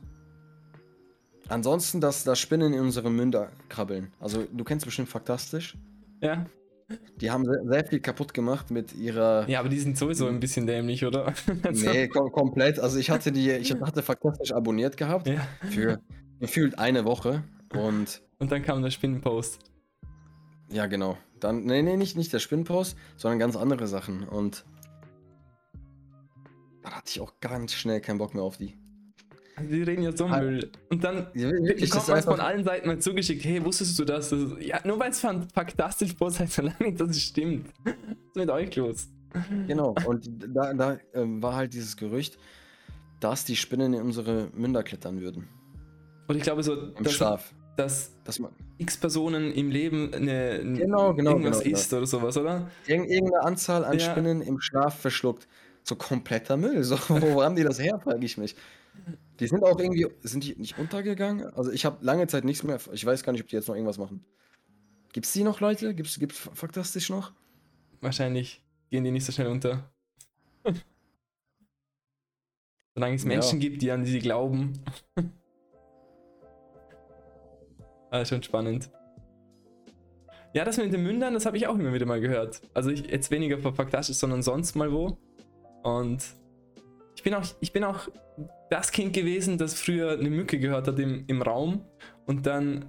Speaker 2: ansonsten, dass da Spinnen in unsere Münder krabbeln. Also du kennst bestimmt Faktastisch.
Speaker 1: Ja,
Speaker 2: Die haben sehr, sehr viel kaputt gemacht mit ihrer.
Speaker 1: Ja, aber die sind sowieso ein bisschen dämlich, oder? <laughs>
Speaker 2: Also, nee, kom komplett. Also ich hatte die, ich hatte faktisch abonniert gehabt
Speaker 1: ja.
Speaker 2: für gefühlt eine Woche und.
Speaker 1: Und dann kam der Spinnenpost.
Speaker 2: Ja, genau. Dann, nee, nee, nicht, nicht der Spinnenpost, sondern ganz andere Sachen. Und da hatte ich auch ganz schnell keinen Bock mehr auf die.
Speaker 1: Also die reden ja so ah, Müll. Und dann ja, wirklich, bekommt man von allen Seiten mal zugeschickt, hey, wusstest du das? das ja, nur weil es fantastisch post heißt so lange nicht, dass es stimmt. <laughs> Was ist mit euch los?
Speaker 2: Genau, <laughs> und da, da äh, war halt dieses Gerücht, dass die Spinnen in unsere Münder klettern würden.
Speaker 1: Und ich glaube so,
Speaker 2: Im dass, Schlaf.
Speaker 1: Dass, dass man x Personen im Leben eine,
Speaker 2: genau, genau,
Speaker 1: irgendwas
Speaker 2: genau,
Speaker 1: isst oder sowas, oder?
Speaker 2: Irgend, irgendeine Anzahl an ja. Spinnen im Schlaf verschluckt. So kompletter Müll. So, <laughs> wo haben die das her, frage ich mich. Die sind auch irgendwie, sind die nicht untergegangen? Also ich habe lange Zeit nichts mehr, ich weiß gar nicht, ob die jetzt noch irgendwas machen. Gibt es die noch, Leute? Gibt es Faktastisch noch?
Speaker 1: Wahrscheinlich gehen die nicht so schnell unter. <laughs> Solange es Menschen ja. gibt, die an sie glauben. <laughs> also schon spannend. Ja, das mit den Mündern, das habe ich auch immer wieder mal gehört. Also ich, jetzt weniger von Faktastisch, sondern sonst mal wo. Und ich bin auch, ich bin auch das Kind gewesen, das früher eine Mücke gehört hat im, im Raum und dann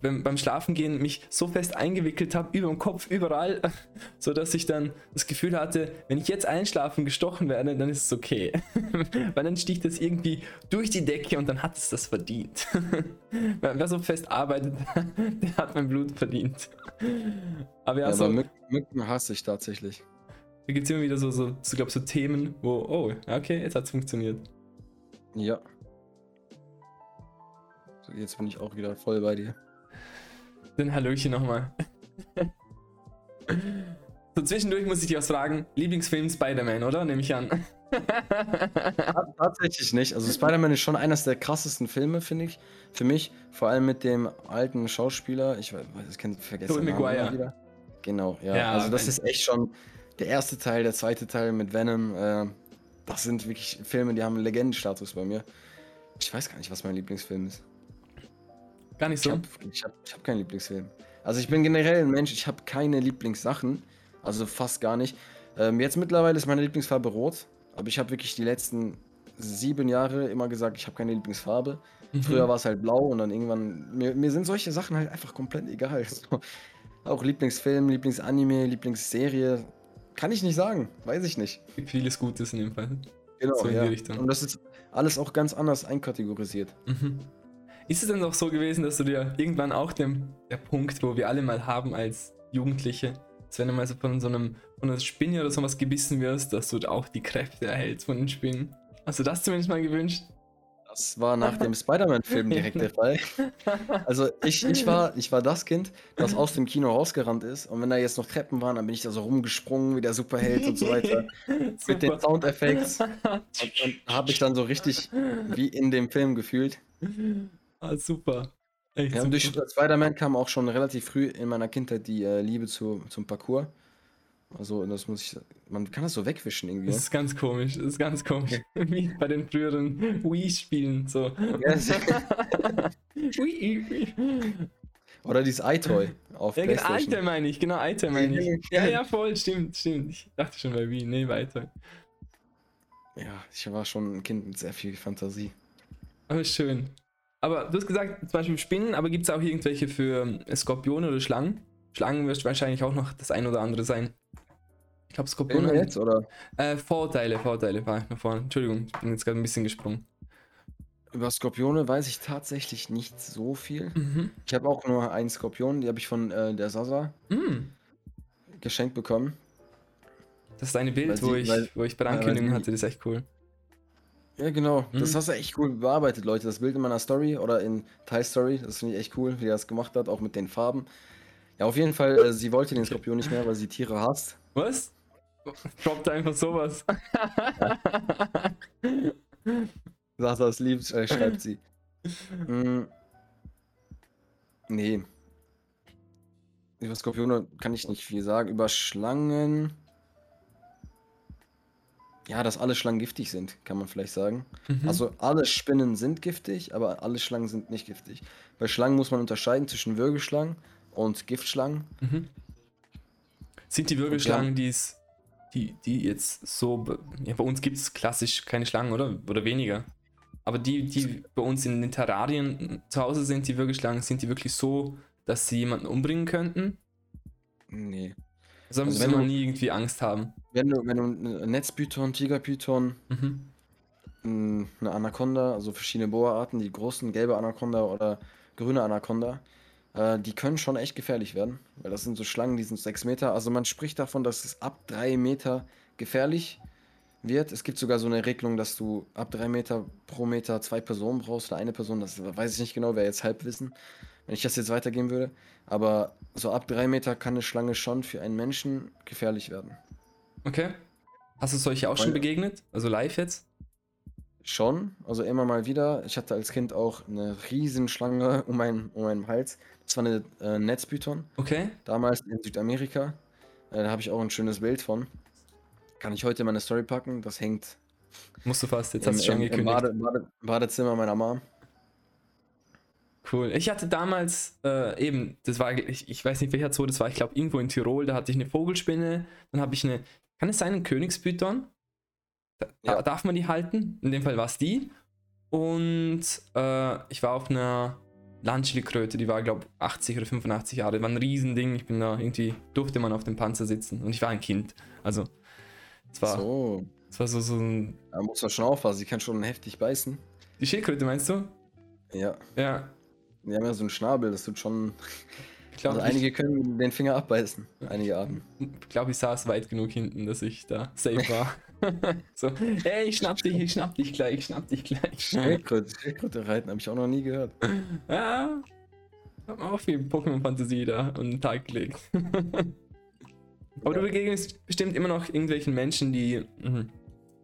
Speaker 1: beim, beim Schlafengehen mich so fest eingewickelt habe, über dem Kopf, überall, <laughs> so dass ich dann das Gefühl hatte, wenn ich jetzt einschlafen gestochen werde, dann ist es okay. <laughs> Weil dann sticht das irgendwie durch die Decke und dann hat es das verdient. <laughs> Wer so fest arbeitet, der hat mein Blut verdient.
Speaker 2: Aber ja, ja so, aber Mücken hasse ich tatsächlich.
Speaker 1: Da gibt es immer wieder so, so, so, glaub, so Themen, wo, oh, okay, jetzt hat es funktioniert.
Speaker 2: Ja. Jetzt bin ich auch wieder voll bei dir.
Speaker 1: Dann Hallöchen nochmal. so zwischendurch muss ich dich was fragen. Lieblingsfilm Spider-Man, oder? Nehme ich an.
Speaker 2: Tatsächlich nicht. Also Spider-Man ist schon eines der krassesten Filme, finde ich. Für mich. Vor allem mit dem alten Schauspieler. Ich weiß, ich kann vergessen. Tobey Maguire. Genau, ja. ja also das ist echt schon der erste Teil, der zweite Teil mit Venom. Äh, das sind wirklich Filme, die haben einen Legendenstatus bei mir. Ich weiß gar nicht, was mein Lieblingsfilm ist.
Speaker 1: Gar nicht so?
Speaker 2: Ich habe hab, hab keinen Lieblingsfilm. Also ich bin generell ein Mensch, ich habe keine Lieblingssachen. Also fast gar nicht. Ähm, jetzt mittlerweile ist meine Lieblingsfarbe rot. Aber ich habe wirklich die letzten sieben Jahre immer gesagt, ich habe keine Lieblingsfarbe. Mhm. Früher war es halt blau und dann irgendwann. Mir, mir, sind solche Sachen halt einfach komplett egal. <laughs> So. Auch Lieblingsfilm, Lieblingsanime, Lieblingsserie. Kann ich nicht sagen, weiß ich nicht.
Speaker 1: Gibt vieles Gutes in dem Fall.
Speaker 2: Genau, so ja. Und das ist alles auch ganz anders einkategorisiert. Mhm.
Speaker 1: Ist es denn auch so gewesen, dass du dir irgendwann auch den, der Punkt, wo wir alle mal haben als Jugendliche, dass wenn du mal so von so einem von einer Spinne oder sowas gebissen wirst, dass du auch die Kräfte erhältst von den Spinnen? Hast du das zumindest mal gewünscht?
Speaker 2: Das war nach dem Spider-Man-Film direkt der Fall. <laughs> Also ich, ich, war, ich war das Kind, das aus dem Kino rausgerannt ist. Und wenn da jetzt noch Treppen waren, dann bin ich da so rumgesprungen wie der Superheld und so weiter. <laughs> mit den Soundeffekts. <laughs> Und, und habe ich dann so richtig wie in dem Film gefühlt.
Speaker 1: Ah, super.
Speaker 2: Echt ja, und durch Spider-Man kam auch schon relativ früh in meiner Kindheit die äh, Liebe zu, zum Parcours. Also, das muss ich. Man kann das so wegwischen irgendwie.
Speaker 1: Das ist ganz komisch. Das ist ganz komisch. <laughs> Wie bei den früheren Wii-Spielen. So. Yes. <laughs>
Speaker 2: Oder dieses iToy
Speaker 1: auf ja, genau, iToy meine ich. Genau, iToy meine ich. <laughs> Ja, ja, voll. Stimmt, stimmt. Ich dachte schon bei Wii. Nee, bei iToy.
Speaker 2: Ja, ich war schon ein Kind mit sehr viel Fantasie.
Speaker 1: Aber schön. Aber du hast gesagt, zum Beispiel Spinnen, aber gibt es auch irgendwelche für Skorpione oder Schlangen? Schlangen wirst wahrscheinlich auch noch das ein oder andere sein. Ich glaube, Skorpione.
Speaker 2: jetzt, oder?
Speaker 1: Äh, Vorteile, Vorteile war ich nach vorne. Entschuldigung, ich bin jetzt gerade ein bisschen gesprungen.
Speaker 2: Über Skorpione weiß ich tatsächlich nicht so viel. Mhm. Ich habe auch nur einen Skorpion, die habe ich von äh, der Sasa mhm. geschenkt bekommen.
Speaker 1: Das ist eine Bild, wo, ich, weil, wo ich bei Ankündigung hatte, das ist echt cool.
Speaker 2: Ja, genau. Mhm. Das hast du echt cool bearbeitet, Leute. Das Bild in meiner Story oder in Thai Story, das finde ich echt cool, wie er das gemacht hat, auch mit den Farben. Ja, auf jeden Fall, äh, sie wollte den Skorpion nicht mehr, weil sie Tiere hasst.
Speaker 1: Was? Droppt einfach sowas. <laughs>
Speaker 2: Sagt das lieb, äh, schreibt sie. Mm. Nee. Über Skorpione kann ich nicht viel sagen. Über Schlangen. Ja, dass alle Schlangen giftig sind, kann man vielleicht sagen. Mhm. Also alle Spinnen sind giftig, aber alle Schlangen sind nicht giftig. Bei Schlangen muss man unterscheiden zwischen Würgeschlangen und Giftschlangen. Mhm.
Speaker 1: Sind die Würgeschlangen, die es, die, die jetzt so, ja, bei uns gibt es klassisch keine Schlangen, oder? Oder weniger. Aber die, die bei uns in den Terrarien zu Hause sind, die Würgeschlangen, sind die wirklich so, dass sie jemanden umbringen könnten?
Speaker 2: Nee.
Speaker 1: Also, also wenn man nie irgendwie Angst haben.
Speaker 2: Wenn du, wenn du ein Netzpython, Tigerpython, mhm. eine Anaconda, also verschiedene Boa-Arten, die großen, gelbe Anaconda oder grüne Anaconda, äh, die können schon echt gefährlich werden, weil das sind so Schlangen, die sind 6 Meter. Also man spricht davon, dass es ab 3 Meter gefährlich wird. Es gibt sogar so eine Regelung, dass du ab 3 Meter pro Meter zwei Personen brauchst oder eine Person. Das weiß ich nicht genau, wäre jetzt Halbwissen, wenn ich das jetzt weitergeben würde. Aber so ab 3 Meter kann eine Schlange schon für einen Menschen gefährlich werden.
Speaker 1: Okay. Hast du solche auch schon begegnet? Also live jetzt?
Speaker 2: Schon, also immer mal wieder. Ich hatte als Kind auch eine Riesenschlange <laughs> um meinen, um meinen Hals. Das war eine äh, Netzpython.
Speaker 1: Okay.
Speaker 2: Damals in Südamerika. Äh, da habe ich auch ein schönes Bild von. Kann ich heute in meine Story packen. Das hängt.
Speaker 1: Musst du fast, jetzt im, hast du schon im, gekündigt.
Speaker 2: Im Bade, Bade, Badezimmer meiner Mom.
Speaker 1: Cool. Ich hatte damals äh, eben, das war, ich, ich weiß nicht welcher Zoo das war, ich glaube irgendwo in Tirol, da hatte ich eine Vogelspinne, dann habe ich eine, kann es sein, ein Königspython? Da, ja. Darf man die halten? In dem Fall war es die. Und äh, ich war auf einer Landschildkröte, die war, glaube ich, 80 oder 85 Jahre. War ein Riesending. Ich bin da irgendwie, durfte man auf dem Panzer sitzen. Und ich war ein Kind. Also, es war so, es war so, so ein.
Speaker 2: Da muss man schon aufpassen, sie kann schon heftig beißen.
Speaker 1: Die Schildkröte meinst du?
Speaker 2: Ja.
Speaker 1: Ja.
Speaker 2: Die haben ja so einen Schnabel, das tut schon. Glaub, also einige können den Finger abbeißen, einige Arten.
Speaker 1: Ich glaube, ich saß weit genug hinten, dass ich da safe war. <laughs> so, ey, ich schnapp dich, ich schnapp dich gleich, ich schnapp dich gleich.
Speaker 2: Schildkröte, Schildkröte reiten habe ich auch noch nie gehört.
Speaker 1: Ja, hab auch viel Pokémon-Fantasie da und den Tag gelegt. <laughs> Aber ja. du begegnest bestimmt immer noch irgendwelchen Menschen, die mh,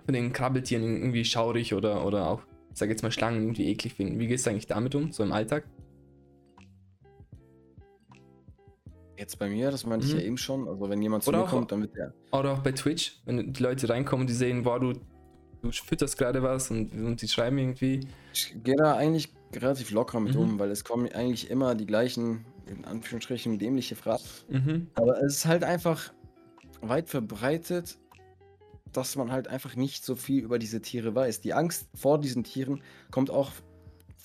Speaker 1: von den Krabbeltieren irgendwie schaurig oder, oder auch, sag jetzt mal, Schlangen irgendwie eklig finden. Wie gehst du eigentlich damit um, so im Alltag?
Speaker 2: Jetzt bei mir, das meinte mhm. ich ja mhm. eben schon. Also wenn jemand zu oder mir auch, kommt, dann wird der.
Speaker 1: Oder auch bei Twitch, wenn die Leute reinkommen, die sehen, boah, du, du fütterst gerade was und, und die schreiben irgendwie.
Speaker 2: Ich gehe da eigentlich relativ locker mit mhm. um, weil es kommen eigentlich immer die gleichen, in Anführungsstrichen, dämliche Fragen. Mhm. Aber es ist halt einfach weit verbreitet, dass man halt einfach nicht so viel über diese Tiere weiß. Die Angst vor diesen Tieren kommt auch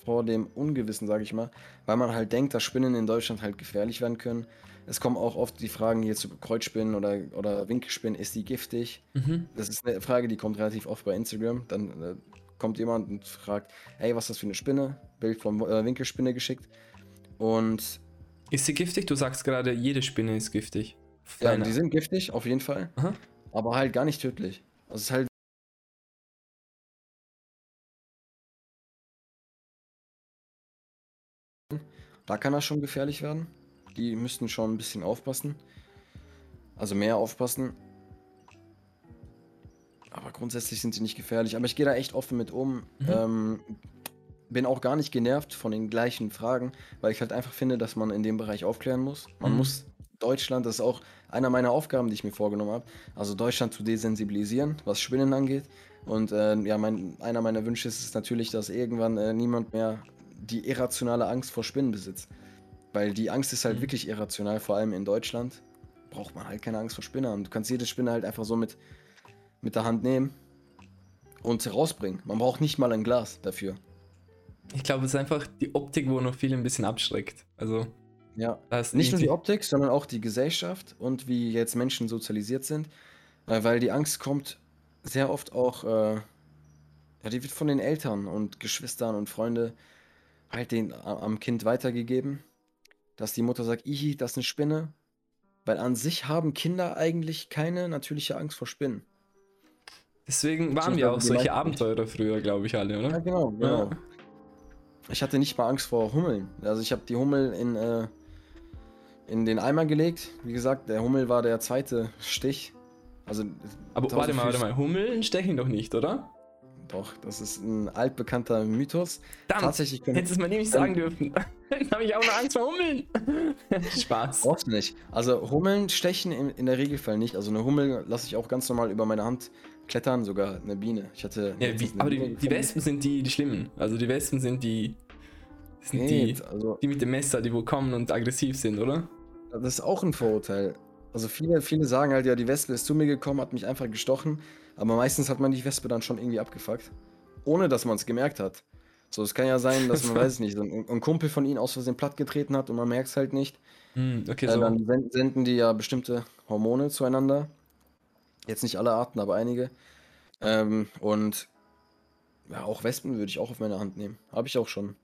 Speaker 2: vor dem Ungewissen, sage ich mal, weil man halt denkt, dass Spinnen in Deutschland halt gefährlich werden können. Es kommen auch oft die Fragen hier zu Kreuzspinnen oder, oder Winkelspinnen, ist die giftig? Mhm. Das ist eine Frage, die kommt relativ oft bei Instagram. Dann äh, kommt jemand und fragt, hey, was ist das für eine Spinne? Bild von äh, Winkelspinne geschickt. Und.
Speaker 1: Ist sie giftig? Du sagst gerade, jede Spinne ist giftig.
Speaker 2: Ja, die sind giftig, auf jeden Fall. Aha. Aber halt gar nicht tödlich. Also es ist halt. Da kann das schon gefährlich werden. Die müssten schon ein bisschen aufpassen. Also mehr aufpassen. Aber grundsätzlich sind sie nicht gefährlich. Aber ich gehe da echt offen mit um. Mhm. Ähm, bin auch gar nicht genervt von den gleichen Fragen, weil ich halt einfach finde, dass man in dem Bereich aufklären muss. Man mhm. muss Deutschland, das ist auch einer meiner Aufgaben, die ich mir vorgenommen habe, also Deutschland zu desensibilisieren, was Spinnen angeht. Und äh, ja, mein, einer meiner Wünsche ist es natürlich, dass irgendwann äh, niemand mehr die irrationale Angst vor Spinnen besitzt. Weil die Angst ist halt mhm. wirklich irrational, vor allem in Deutschland braucht man halt keine Angst vor Spinnen haben. Du kannst jede Spinne halt einfach so mit, mit der Hand nehmen und rausbringen. Man braucht nicht mal ein Glas dafür.
Speaker 1: Ich glaube, es ist einfach die Optik, wo noch viele ein bisschen abschreckt. Also.
Speaker 2: Ja, nicht nur die Optik, sondern auch die Gesellschaft und wie jetzt Menschen sozialisiert sind. Äh, weil die Angst kommt sehr oft auch, äh, ja, die wird von den Eltern und Geschwistern und Freunden halt den, am Kind weitergegeben dass die Mutter sagt, ihi, das ist eine Spinne. Weil an sich haben Kinder eigentlich keine natürliche Angst vor Spinnen.
Speaker 1: Deswegen waren wir auch solche Abenteurer früher, glaube ich, alle, oder?
Speaker 2: Ja, genau, genau. Ja. Ich hatte nicht mal Angst vor Hummeln. Also ich habe die Hummel in, äh, in den Eimer gelegt. Wie gesagt, der Hummel war der zweite Stich. Also,
Speaker 1: Aber warte mal, warte mal, Hummeln stechen doch nicht, oder?
Speaker 2: Doch, das ist ein altbekannter Mythos.
Speaker 1: Verdammt, Tatsächlich können, hättest du es mal nämlich sagen dürfen. <laughs> Dann habe ich auch noch Angst vor Hummeln. <laughs> Spaß.
Speaker 2: Brauchst du nicht. Also Hummeln stechen in, in der Regelfall nicht. Also eine Hummel lasse ich auch ganz normal über meine Hand klettern, sogar eine Biene. Ich hatte.
Speaker 1: Ja, wie, aber die, die, Wespen sind die, die schlimmen. Also die Wespen sind die. Sind nee, die, also, die mit dem Messer, die wo kommen und aggressiv sind, oder?
Speaker 2: Das ist auch ein Vorurteil. Also viele, viele sagen halt, ja, die Wespe ist zu mir gekommen, hat mich einfach gestochen. Aber meistens hat man die Wespe dann schon irgendwie abgefuckt. Ohne dass man es gemerkt hat. So, es kann ja sein, dass man, <laughs> weiß nicht, ein, ein Kumpel von ihnen aus Versehen plattgetreten hat und man merkt es halt nicht.
Speaker 1: Hm, okay,
Speaker 2: Äh,
Speaker 1: so.
Speaker 2: dann sen- senden die ja bestimmte Hormone zueinander. Jetzt nicht alle Arten, aber einige. Ähm, und ja, auch Wespen würde ich auch auf meine Hand nehmen. Habe ich auch schon.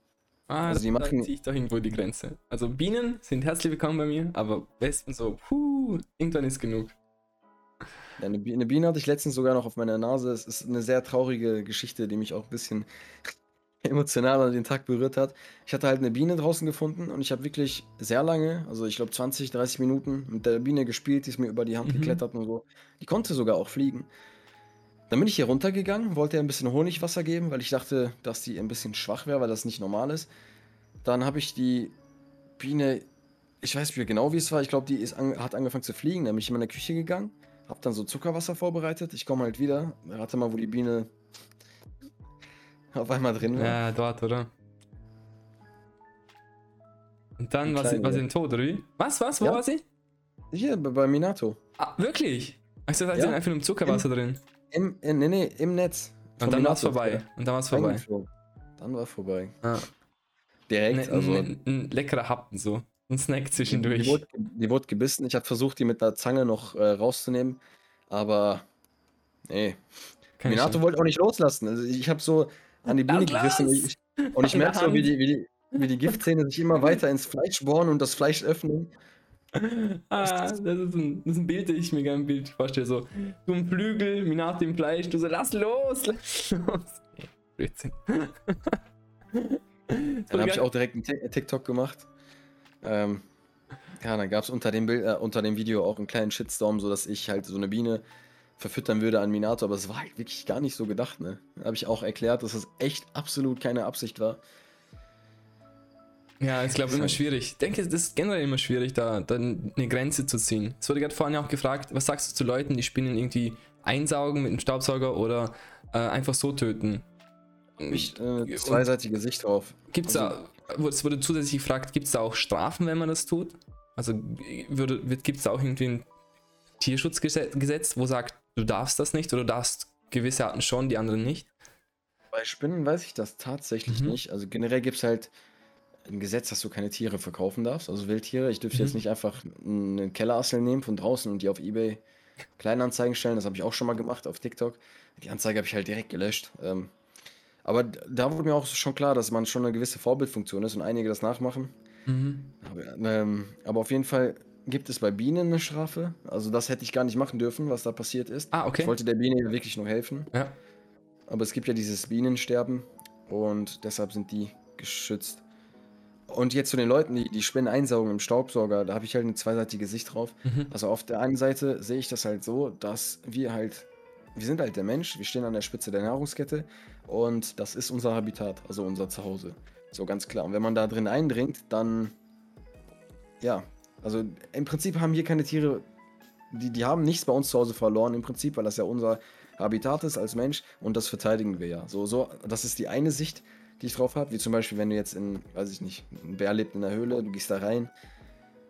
Speaker 1: Ah,
Speaker 2: also die
Speaker 1: da
Speaker 2: machen-
Speaker 1: ziehe ich doch irgendwo die Grenze. Also Bienen sind herzlich willkommen bei mir, aber Wespen so, puh, irgendwann ist genug.
Speaker 2: Ja, eine, Bi- eine Biene hatte ich letztens sogar noch auf meiner Nase. Es ist eine sehr traurige Geschichte, die mich auch ein bisschen <laughs> emotional an den Tag berührt hat. Ich hatte halt eine Biene draußen gefunden und ich habe wirklich sehr lange, also ich glaube 20, 30 Minuten mit der Biene gespielt, die ist mir über die Hand
Speaker 1: Mhm.
Speaker 2: geklettert und so. Die konnte sogar auch fliegen. Dann bin ich hier runtergegangen, wollte ihr ein bisschen Honigwasser geben, weil ich dachte, dass die ein bisschen schwach wäre, weil das nicht normal ist. Dann habe ich die Biene, ich weiß nicht mehr genau, wie es war, ich glaube, die an, hat angefangen zu fliegen, dann bin ich in meine Küche gegangen, habe dann so Zuckerwasser vorbereitet. Ich komme halt wieder, rate mal, wo die Biene auf einmal drin war.
Speaker 1: Ja, dort, oder? Und dann war sie, war sie tot, oder wie? Was, was, wo
Speaker 2: Ja.
Speaker 1: war sie?
Speaker 2: Hier, bei, bei Minato.
Speaker 1: Ah, wirklich? Also da
Speaker 2: Ja.
Speaker 1: sie einfach nur Zuckerwasser drin.
Speaker 2: Im, in, nee, nee, im Netz.
Speaker 1: Und dann war es vorbei. Und dann war es vorbei.
Speaker 2: Dann war vorbei.
Speaker 1: Ah.
Speaker 2: Direkt,
Speaker 1: Ne,
Speaker 2: also.
Speaker 1: ein, ein leckerer Happen so. Ein Snack zwischendurch.
Speaker 2: die, wurde, die wurde gebissen. Ich habe versucht, die mit der Zange noch äh, rauszunehmen. Aber. Nee.
Speaker 1: Kann
Speaker 2: Minato wollte auch nicht loslassen. Also ich habe so an die Biene
Speaker 1: Lass
Speaker 2: gerissen. Und
Speaker 1: los!
Speaker 2: ich, und ich merke so, wie die, wie, die, wie die Giftzähne sich immer weiter ins Fleisch bohren und das Fleisch öffnen.
Speaker 1: Ah, das ist, ein, das ist ein Bild, das ich mir gerne ein Bild vorstelle. So, du im Flügel, Minato im Fleisch, du so, lass los, lass los. Blödsinn. <laughs>
Speaker 2: Dann habe ich auch direkt einen Tik- TikTok gemacht. Ähm, ja, dann gab es unter, dem Bild- äh, unter dem Video auch einen kleinen Shitstorm, sodass ich halt so eine Biene verfüttern würde an Minato, aber es war halt wirklich gar nicht so gedacht, ne? Habe ich auch erklärt, dass es echt absolut keine Absicht war.
Speaker 1: Ja, ich glaube immer schwierig. Ich denke, das ist generell immer schwierig, da, da eine Grenze zu ziehen. Es wurde gerade vorhin auch gefragt, was sagst du zu Leuten, die Spinnen irgendwie einsaugen mit einem Staubsauger oder äh, einfach so töten?
Speaker 2: Ich, äh, zweiseitige Sicht drauf.
Speaker 1: Gibt es
Speaker 2: also-
Speaker 1: da, es wurde zusätzlich gefragt, gibt es da auch Strafen, wenn man das tut? Also gibt es da auch irgendwie ein Tierschutzgesetz, wo sagt, du darfst das nicht oder du darfst gewisse Arten schon, die anderen nicht?
Speaker 2: Bei Spinnen weiß ich das tatsächlich
Speaker 1: Mhm.
Speaker 2: nicht. Also generell gibt es halt ein Gesetz, dass du keine Tiere verkaufen darfst, also Wildtiere. Ich dürfte
Speaker 1: Mhm.
Speaker 2: jetzt nicht einfach eine Kellerassel nehmen von draußen und die auf Ebay Kleinanzeigen stellen. Das habe ich auch schon mal gemacht auf TikTok. Die Anzeige habe ich halt direkt gelöscht. Ähm, aber da wurde mir auch schon klar, dass man schon eine gewisse Vorbildfunktion ist und einige das nachmachen.
Speaker 1: Mhm.
Speaker 2: Aber, ähm, aber auf jeden Fall gibt es bei Bienen eine Strafe. Also das hätte ich gar nicht machen dürfen, was da passiert ist.
Speaker 1: Ah,
Speaker 2: Ich
Speaker 1: okay.
Speaker 2: wollte der Biene wirklich nur helfen.
Speaker 1: Ja.
Speaker 2: Aber es gibt ja dieses Bienensterben und deshalb sind die geschützt. Und jetzt zu den Leuten, die die Spinnen einsaugen im Staubsauger, da habe ich halt eine zweiseitige Sicht drauf.
Speaker 1: Mhm.
Speaker 2: Also auf der einen Seite sehe ich das halt so, dass wir halt, wir sind halt der Mensch, wir stehen an der Spitze der Nahrungskette und das ist unser Habitat, also unser Zuhause. So ganz klar. Und wenn man da drin eindringt, dann, ja, also im Prinzip haben hier keine Tiere, die, die haben nichts bei uns zu Hause verloren, im Prinzip, weil das ja unser Habitat ist als Mensch und das verteidigen wir ja. So, so, das ist die eine Sicht, die ich drauf habe, wie zum Beispiel, wenn du jetzt in, weiß ich nicht, ein Bär lebt in der Höhle, du gehst da rein,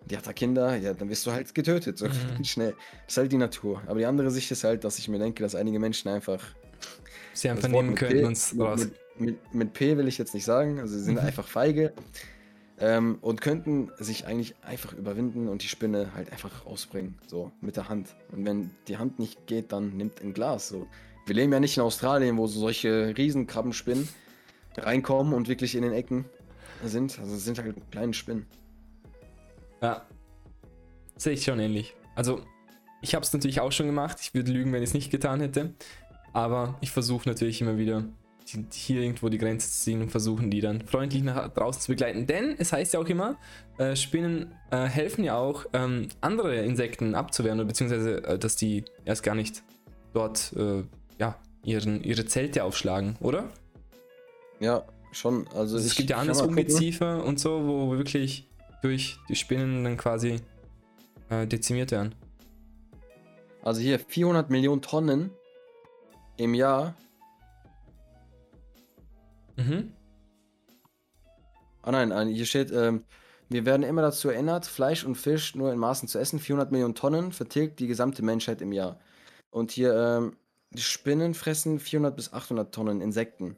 Speaker 2: die hat da Kinder, ja, dann wirst du halt getötet, so
Speaker 1: Mhm. <laughs>
Speaker 2: schnell. Das ist halt die Natur. Aber die andere Sicht ist halt, dass ich mir denke, dass einige Menschen einfach.
Speaker 1: Sie einfach nehmen können und
Speaker 2: mit, mit, mit, P will ich jetzt nicht sagen, also sie sind
Speaker 1: Mhm.
Speaker 2: einfach feige ähm, und könnten sich eigentlich einfach überwinden und die Spinne halt einfach rausbringen, so mit der Hand. Und wenn die Hand nicht geht, dann nimmt ein Glas. So. Wir leben ja nicht in Australien, wo so solche Riesenkrabbenspinnen reinkommen und wirklich in den Ecken sind. Also es sind halt kleine Spinnen.
Speaker 1: Ja. Sehe ich schon ähnlich. Also, ich habe es natürlich auch schon gemacht. Ich würde lügen, wenn ich es nicht getan hätte. Aber ich versuche natürlich immer wieder, die, hier irgendwo die Grenze zu ziehen und versuchen, die dann freundlich nach draußen zu begleiten. Denn es heißt ja auch immer, äh, Spinnen äh, helfen ja auch, ähm, andere Insekten abzuwehren, oder beziehungsweise, äh, dass die erst gar nicht dort äh, ja, ihren, ihre Zelte aufschlagen, oder?
Speaker 2: Ja, schon. Also
Speaker 1: Also es gibt ja
Speaker 2: gucken.
Speaker 1: Ungeziefer und so, wo wirklich durch die Spinnen dann quasi äh, dezimiert werden.
Speaker 2: Also hier 400 Millionen Tonnen im Jahr.
Speaker 1: Mhm.
Speaker 2: Ah nein, nein, hier steht ähm, wir werden immer dazu erinnert, Fleisch und Fisch nur in Maßen zu essen. 400 Millionen Tonnen vertilgt die gesamte Menschheit im Jahr. Und hier, ähm, die Spinnen fressen 400 bis 800 Tonnen Insekten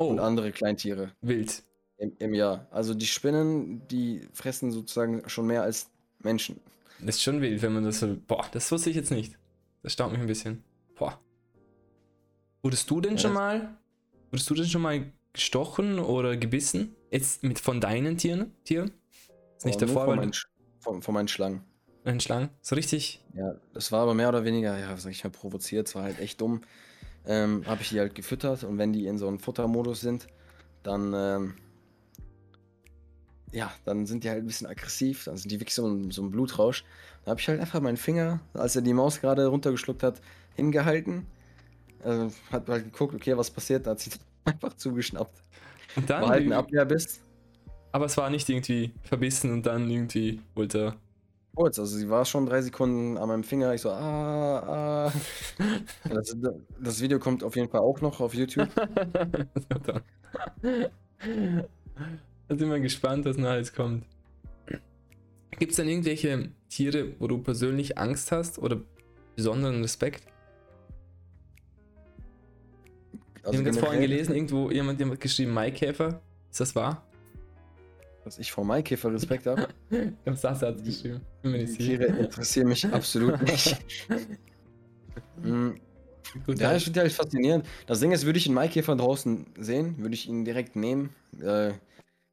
Speaker 1: Oh,
Speaker 2: und andere Kleintiere
Speaker 1: wild.
Speaker 2: im, im Jahr. Also die Spinnen, die fressen sozusagen schon mehr als Menschen.
Speaker 1: Das ist schon wild, wenn man das so. Boah, das wusste ich jetzt nicht. Das staunt mich ein bisschen. Boah. Wurdest du denn
Speaker 2: Ja,
Speaker 1: schon mal. Wurdest du denn schon mal gestochen oder gebissen? Jetzt mit von deinen Tieren? Tieren? Ist nicht
Speaker 2: Aber
Speaker 1: der Fall,
Speaker 2: von von, von meinen Schlangen.
Speaker 1: einen Schlangen. So richtig.
Speaker 2: Ja, das war aber mehr oder weniger, ja, sag ich mal, provoziert. Es war halt echt dumm. Ähm, habe ich die halt gefüttert und wenn die in so einem Futtermodus sind, dann, ähm, ja, dann sind die halt ein bisschen aggressiv. Dann sind die wirklich so ein, so ein Blutrausch. Da habe ich halt einfach meinen Finger, als er die Maus gerade runtergeschluckt hat, hingehalten. Äh, hat halt geguckt, okay, was passiert. Da hat sie <laughs> einfach zugeschnappt.
Speaker 1: Und dann.
Speaker 2: War halt ein Abwehrbiss.
Speaker 1: aber es war nicht irgendwie verbissen und dann irgendwie wollte er.
Speaker 2: Kurz, also sie war schon drei Sekunden an meinem Finger. Ich so, ah, ah. <laughs> Das, das Video kommt auf jeden Fall auch noch auf YouTube. <laughs>
Speaker 1: Da sind wir gespannt, was noch alles kommt. Gibt es denn irgendwelche Tiere, wo du persönlich Angst hast oder besonderen Respekt?
Speaker 2: Also
Speaker 1: Wir haben jetzt vorhin gelesen, irgendwo jemand, jemand hat geschrieben, Maikäfer. Ist das wahr?
Speaker 2: Dass ich vor Maikäfer Respekt habe.
Speaker 1: Ich glaube, <laughs> Sasa hat es geschrieben. Bin mir
Speaker 2: Die
Speaker 1: nicht
Speaker 2: Tiere interessieren mich <laughs> absolut nicht. Mm,
Speaker 1: Gut,
Speaker 2: Ja, ich finde halt faszinierend. Das Ding ist, würde ich einen Maikäfer draußen sehen, würde ich ihn direkt nehmen, äh,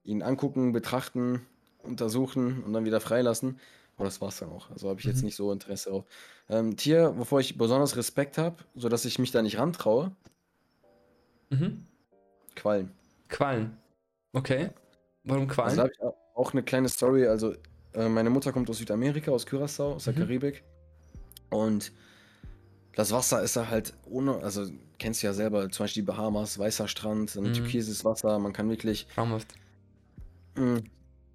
Speaker 2: ihn angucken, betrachten, untersuchen und dann wieder freilassen. Aber das war's dann auch. Also habe ich jetzt
Speaker 1: Mhm.
Speaker 2: nicht so Interesse auf. Ähm, Tier, wovor ich besonders Respekt habe, sodass ich mich da nicht rantraue,
Speaker 1: mhm.
Speaker 2: Quallen.
Speaker 1: Quallen. Okay. Warum
Speaker 2: Also
Speaker 1: Quallen?
Speaker 2: da habe ich au- auch eine kleine Story. Also, äh, meine Mutter kommt aus Südamerika, aus Curaçao, aus der
Speaker 1: Mhm.
Speaker 2: Karibik. Und das Wasser ist da halt ohne, also kennst du ja selber, zum Beispiel die Bahamas, weißer Strand, ein
Speaker 1: Mhm.
Speaker 2: türkises Wasser, man kann wirklich,
Speaker 1: Traumhaft.
Speaker 2: mh,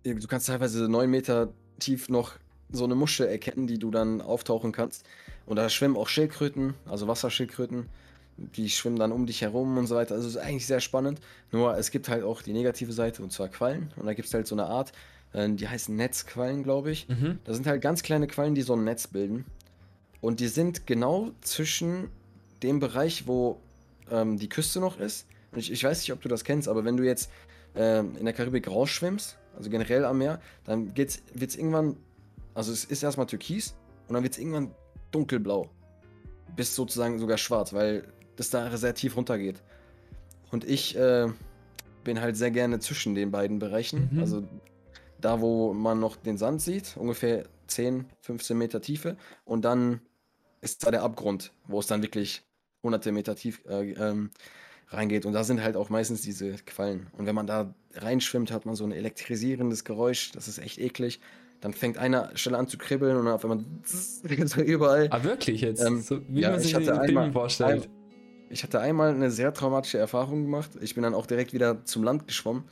Speaker 2: du kannst teilweise neun Meter tief noch so eine Muschel erkennen, die du dann auftauchen kannst. Und da schwimmen auch Schildkröten, also Wasserschildkröten. Die schwimmen dann um dich herum und so weiter. Also es ist eigentlich sehr spannend. Nur es gibt halt auch die negative Seite und zwar Quallen. Und da gibt es halt so eine Art, äh, die heißen Netzquallen, glaube ich.
Speaker 1: Mhm.
Speaker 2: Das sind halt ganz kleine Quallen, die so ein Netz bilden. Und die sind genau zwischen dem Bereich, wo ähm, die Küste noch ist. Und ich, ich weiß nicht, ob du das kennst, aber wenn du jetzt ähm, in der Karibik rausschwimmst, also generell am Meer, dann wird es irgendwann, also es ist erstmal türkis und dann wird es irgendwann dunkelblau. Bis sozusagen sogar schwarz, weil das da sehr tief runtergeht. Und ich äh, bin halt sehr gerne zwischen den beiden Bereichen.
Speaker 1: Mhm.
Speaker 2: Also da, wo man noch den Sand sieht, ungefähr 10, 15 Meter Tiefe. Und dann ist da der Abgrund, wo es dann wirklich hunderte Meter tief äh, ähm, reingeht. Und da sind halt auch meistens diese Quallen. Und wenn man da reinschwimmt, hat man so ein elektrisierendes Geräusch. Das ist echt eklig. Dann fängt eine Stelle an zu kribbeln und auf einmal <laughs> so <laughs> überall.
Speaker 1: Ah, wirklich jetzt?
Speaker 2: Ähm,
Speaker 1: so, wie
Speaker 2: ja,
Speaker 1: man sich den Filmen
Speaker 2: einmal-
Speaker 1: vorstellt.
Speaker 2: Ich hatte einmal eine sehr traumatische Erfahrung gemacht. Ich bin dann auch direkt wieder zum Land geschwommen.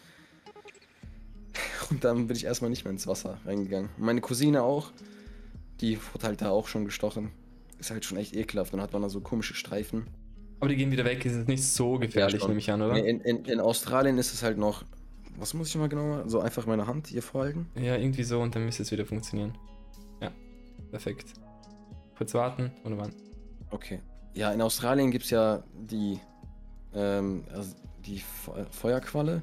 Speaker 2: <laughs> Und dann bin ich erstmal nicht mehr ins Wasser reingegangen. Und meine Cousine auch. Die wurde halt da auch schon gestochen. Ist halt schon echt ekelhaft. Dann hat man da so komische Streifen.
Speaker 1: Aber die gehen wieder weg, ist jetzt nicht so gefährlich,
Speaker 2: schon.
Speaker 1: nehme ich an, oder?
Speaker 2: In, in, in Australien ist es halt noch. Was muss ich mal genau machen? So einfach meine Hand hier vorhalten.
Speaker 1: Ja, irgendwie so und dann müsste es wieder funktionieren. Ja, perfekt. Kurz warten und wann?
Speaker 2: Okay. Ja, in Australien gibt es ja die, ähm, also die Fe Feuerqualle,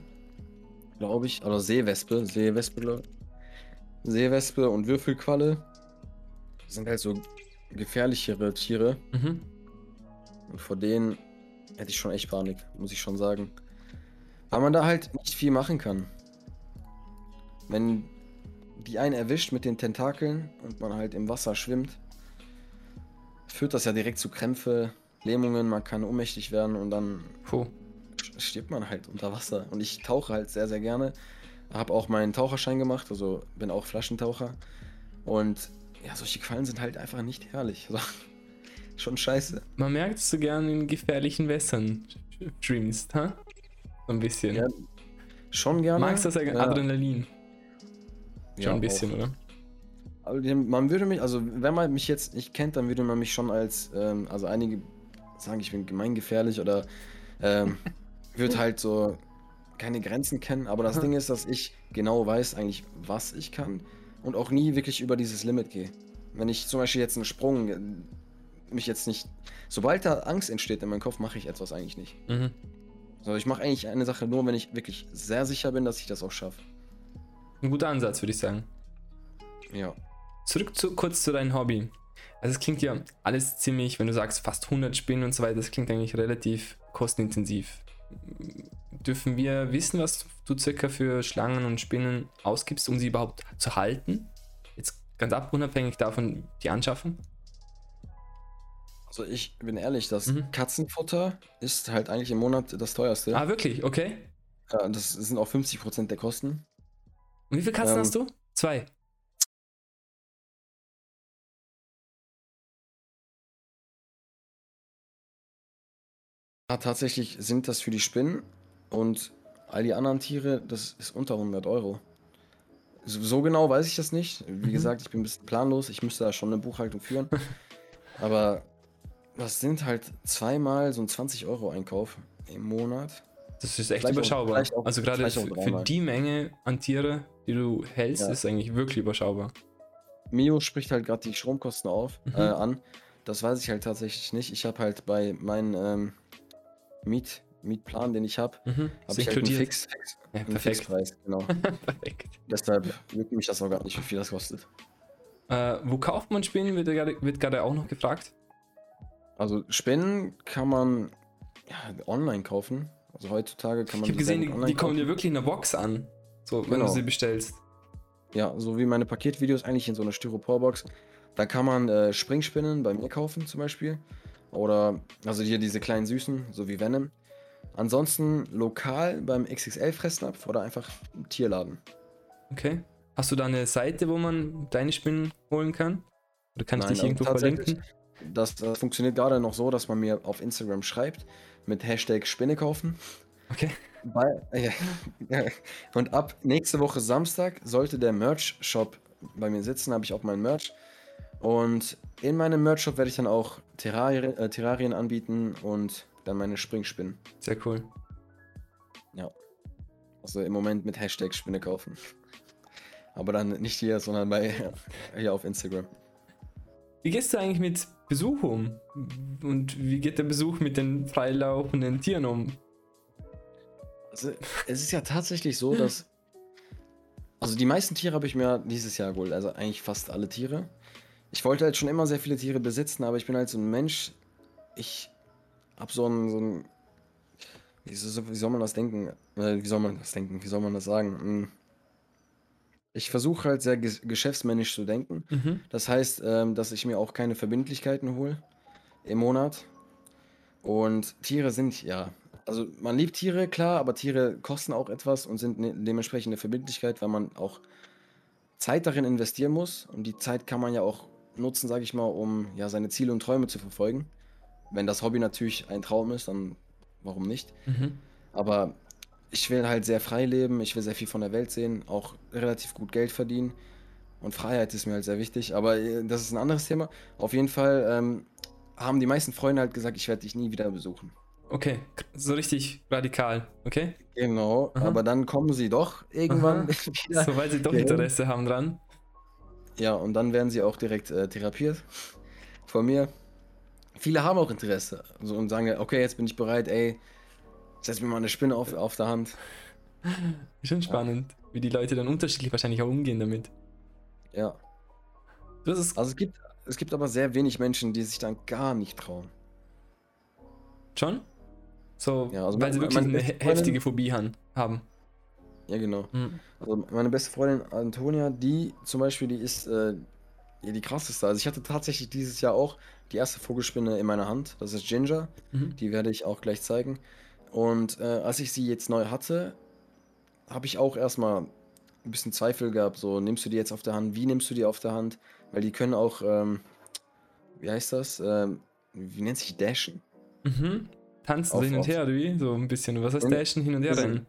Speaker 2: glaube ich. Oder Seewespe. Seewespe. Seewespe und Würfelqualle. Das sind halt so gefährlichere Tiere.
Speaker 1: Mhm.
Speaker 2: Und vor denen hätte ich schon echt Panik, muss ich schon sagen. Weil man da halt nicht viel machen kann. Wenn die einen erwischt mit den Tentakeln und man halt im Wasser schwimmt, führt das ja direkt zu Krämpfe, Lähmungen, man kann ohnmächtig werden und dann
Speaker 1: Puh.
Speaker 2: stirbt man halt unter Wasser. Und ich tauche halt sehr, sehr gerne. Habe auch meinen Taucherschein gemacht, also bin auch Flaschentaucher. Und ja, solche Quallen sind halt einfach nicht herrlich. Also, <laughs> schon scheiße.
Speaker 1: Man merkt, dass du gern in gefährlichen Wässern streamst, ha? So ein bisschen.
Speaker 2: Ja, schon gerne.
Speaker 1: Magst du das
Speaker 2: Ja,
Speaker 1: Adrenalin? Schon
Speaker 2: ja,
Speaker 1: ein bisschen,
Speaker 2: auch.
Speaker 1: oder?
Speaker 2: Man würde mich, also wenn man mich jetzt nicht kennt, dann würde man mich schon als, ähm, also einige sagen, ich bin gemeingefährlich oder ähm, wird halt so keine Grenzen kennen, aber das Ding ist, dass ich genau weiß eigentlich, was ich kann und auch nie wirklich über dieses Limit gehe. Wenn ich zum Beispiel jetzt einen Sprung äh, mich jetzt nicht. Sobald da Angst entsteht in meinem Kopf, mache ich etwas eigentlich nicht. Mhm. So, ich mache eigentlich eine Sache nur, wenn ich wirklich sehr sicher bin, dass ich das auch schaffe.
Speaker 1: Ein guter Ansatz, würde ich sagen.
Speaker 2: Ja.
Speaker 1: Zurück zu, kurz zu deinem Hobby. Also es klingt ja alles ziemlich, wenn du sagst fast 100 Spinnen und so weiter, das klingt eigentlich relativ kostenintensiv. Dürfen wir wissen, was du circa für Schlangen und Spinnen ausgibst, um sie überhaupt zu halten? Jetzt ganz abunabhängig davon die Anschaffung?
Speaker 2: Also ich bin ehrlich, das mhm. Katzenfutter ist halt eigentlich im Monat das teuerste.
Speaker 1: Ah, wirklich? Okay.
Speaker 2: Ja, das sind auch 50% der Kosten.
Speaker 1: Und wie viele Katzen ähm, hast du? Zwei.
Speaker 2: Ja, tatsächlich sind das für die Spinnen und all die anderen Tiere, das ist unter 100 Euro. So, so genau weiß ich das nicht. Wie mhm. gesagt, ich bin ein bisschen planlos. Ich müsste da schon eine Buchhaltung führen. <laughs> Aber das sind halt zweimal so ein 20 Euro Einkauf im Monat.
Speaker 1: Das ist echt vielleicht überschaubar. Auch, auch, also gerade für, für, die Menge an Tiere, die du hältst, ja. ist eigentlich wirklich überschaubar.
Speaker 2: Mio spricht halt gerade die Stromkosten auf, mhm. äh, an. Das weiß ich halt tatsächlich nicht. Ich habe halt bei meinen ähm, Miet, Mietplan, den ich habe, mhm. habe ich halt einen Fix, Fix,
Speaker 1: ja, einen Fixpreis.
Speaker 2: Genau. <laughs> perfekt. Deshalb juckt mich das auch gar nicht, wie viel das kostet.
Speaker 1: Äh, wo kauft man Spinnen, wird gerade auch noch gefragt.
Speaker 2: Also Spinnen kann man ja, online kaufen. Also heutzutage kann man.
Speaker 1: Ich habe gesehen, die, die kommen dir wirklich in der Box an. So, wenn genau. du sie bestellst.
Speaker 2: Ja, so wie meine Paketvideos eigentlich in so einer Styroporbox. Da kann man äh, Springspinnen bei mir kaufen zum Beispiel. Oder, also hier diese kleinen Süßen, so wie Venom. Ansonsten lokal beim XXL-Fressnapf oder einfach im Tierladen.
Speaker 1: Okay. Hast du da eine Seite, wo man deine Spinnen holen kann? Oder kann Nein, ich dich irgendwo verlinken?
Speaker 2: Das, das funktioniert gerade noch so, dass man mir auf Instagram schreibt mit Hashtag Spinne kaufen.
Speaker 1: Okay.
Speaker 2: Bei, äh, ja, <laughs> und ab nächste Woche Samstag sollte der Merch-Shop bei mir sitzen, habe ich auch meinen Merch. Und in meinem Merch-Shop werde ich dann auch Terrarien, äh, Terrarien anbieten und dann meine Springspinnen.
Speaker 1: Sehr cool.
Speaker 2: Ja. Also im Moment mit Hashtag Spinne kaufen. Aber dann nicht hier, sondern bei <laughs> hier auf Instagram.
Speaker 1: Wie gehst du eigentlich mit Besuch um? Und wie geht der Besuch mit den freilaufenden Tieren um?
Speaker 2: Also, es ist ja tatsächlich so, dass. Also, die meisten Tiere habe ich mir dieses Jahr geholt. Also, eigentlich fast alle Tiere. Ich wollte halt schon immer sehr viele Tiere besitzen, aber ich bin halt so ein Mensch. Ich habe so ein. So ein wie, soll man das denken? Äh, wie soll man das denken? Wie soll man das sagen? Hm. Ich versuche halt sehr geschäftsmännisch zu denken. Mhm. Das heißt, ähm, dass ich mir auch keine Verbindlichkeiten hole im Monat. Und Tiere sind ja, also man liebt Tiere, klar, aber Tiere kosten auch etwas und sind ne dementsprechend eine Verbindlichkeit, weil man auch Zeit darin investieren muss. Und die Zeit kann man ja auch nutzen, sage ich mal, um ja seine Ziele und Träume zu verfolgen. Wenn das Hobby natürlich ein Traum ist, dann warum nicht? Mhm. Aber ich will halt sehr frei leben, ich will sehr viel von der Welt sehen, auch relativ gut Geld verdienen. Und Freiheit ist mir halt sehr wichtig, aber äh, das ist ein anderes Thema. Auf jeden Fall ähm, haben die meisten Freunde halt gesagt, ich werde dich nie wieder besuchen.
Speaker 1: Okay, so richtig radikal, okay?
Speaker 2: Genau, Aha. aber dann kommen sie doch irgendwann <laughs>
Speaker 1: wieder. So, weil sie doch Interesse haben dran.
Speaker 2: Ja, und dann werden sie auch direkt äh, therapiert von mir. Viele haben auch Interesse also, und sagen, okay, jetzt bin ich bereit, ey, Setz mir mal eine Spinne auf, auf der Hand.
Speaker 1: Schon spannend, ja. wie die Leute dann unterschiedlich wahrscheinlich auch umgehen damit.
Speaker 2: Ja. also es gibt, es gibt aber sehr wenig Menschen, die sich dann gar nicht trauen.
Speaker 1: Schon? So, ja, also weil sie wirklich eine heftige Phobie haben.
Speaker 2: Ja, genau. Mhm. Also meine beste Freundin Antonia, die zum Beispiel, die ist äh, die krasseste. Also ich hatte tatsächlich dieses Jahr auch die erste Vogelspinne in meiner Hand. Das ist Ginger. Mhm. Die werde ich auch gleich zeigen. Und äh, als ich sie jetzt neu hatte, habe ich auch erstmal ein bisschen Zweifel gehabt. So, nimmst du die jetzt auf der Hand? Wie nimmst du die auf der Hand? Weil die können auch, ähm, wie heißt das? Ähm, wie nennt sich Dashen?
Speaker 1: Mhm. Tanzen auf, hin und her, oder wie? So ein bisschen. Was heißt Dashen hin und her rennen?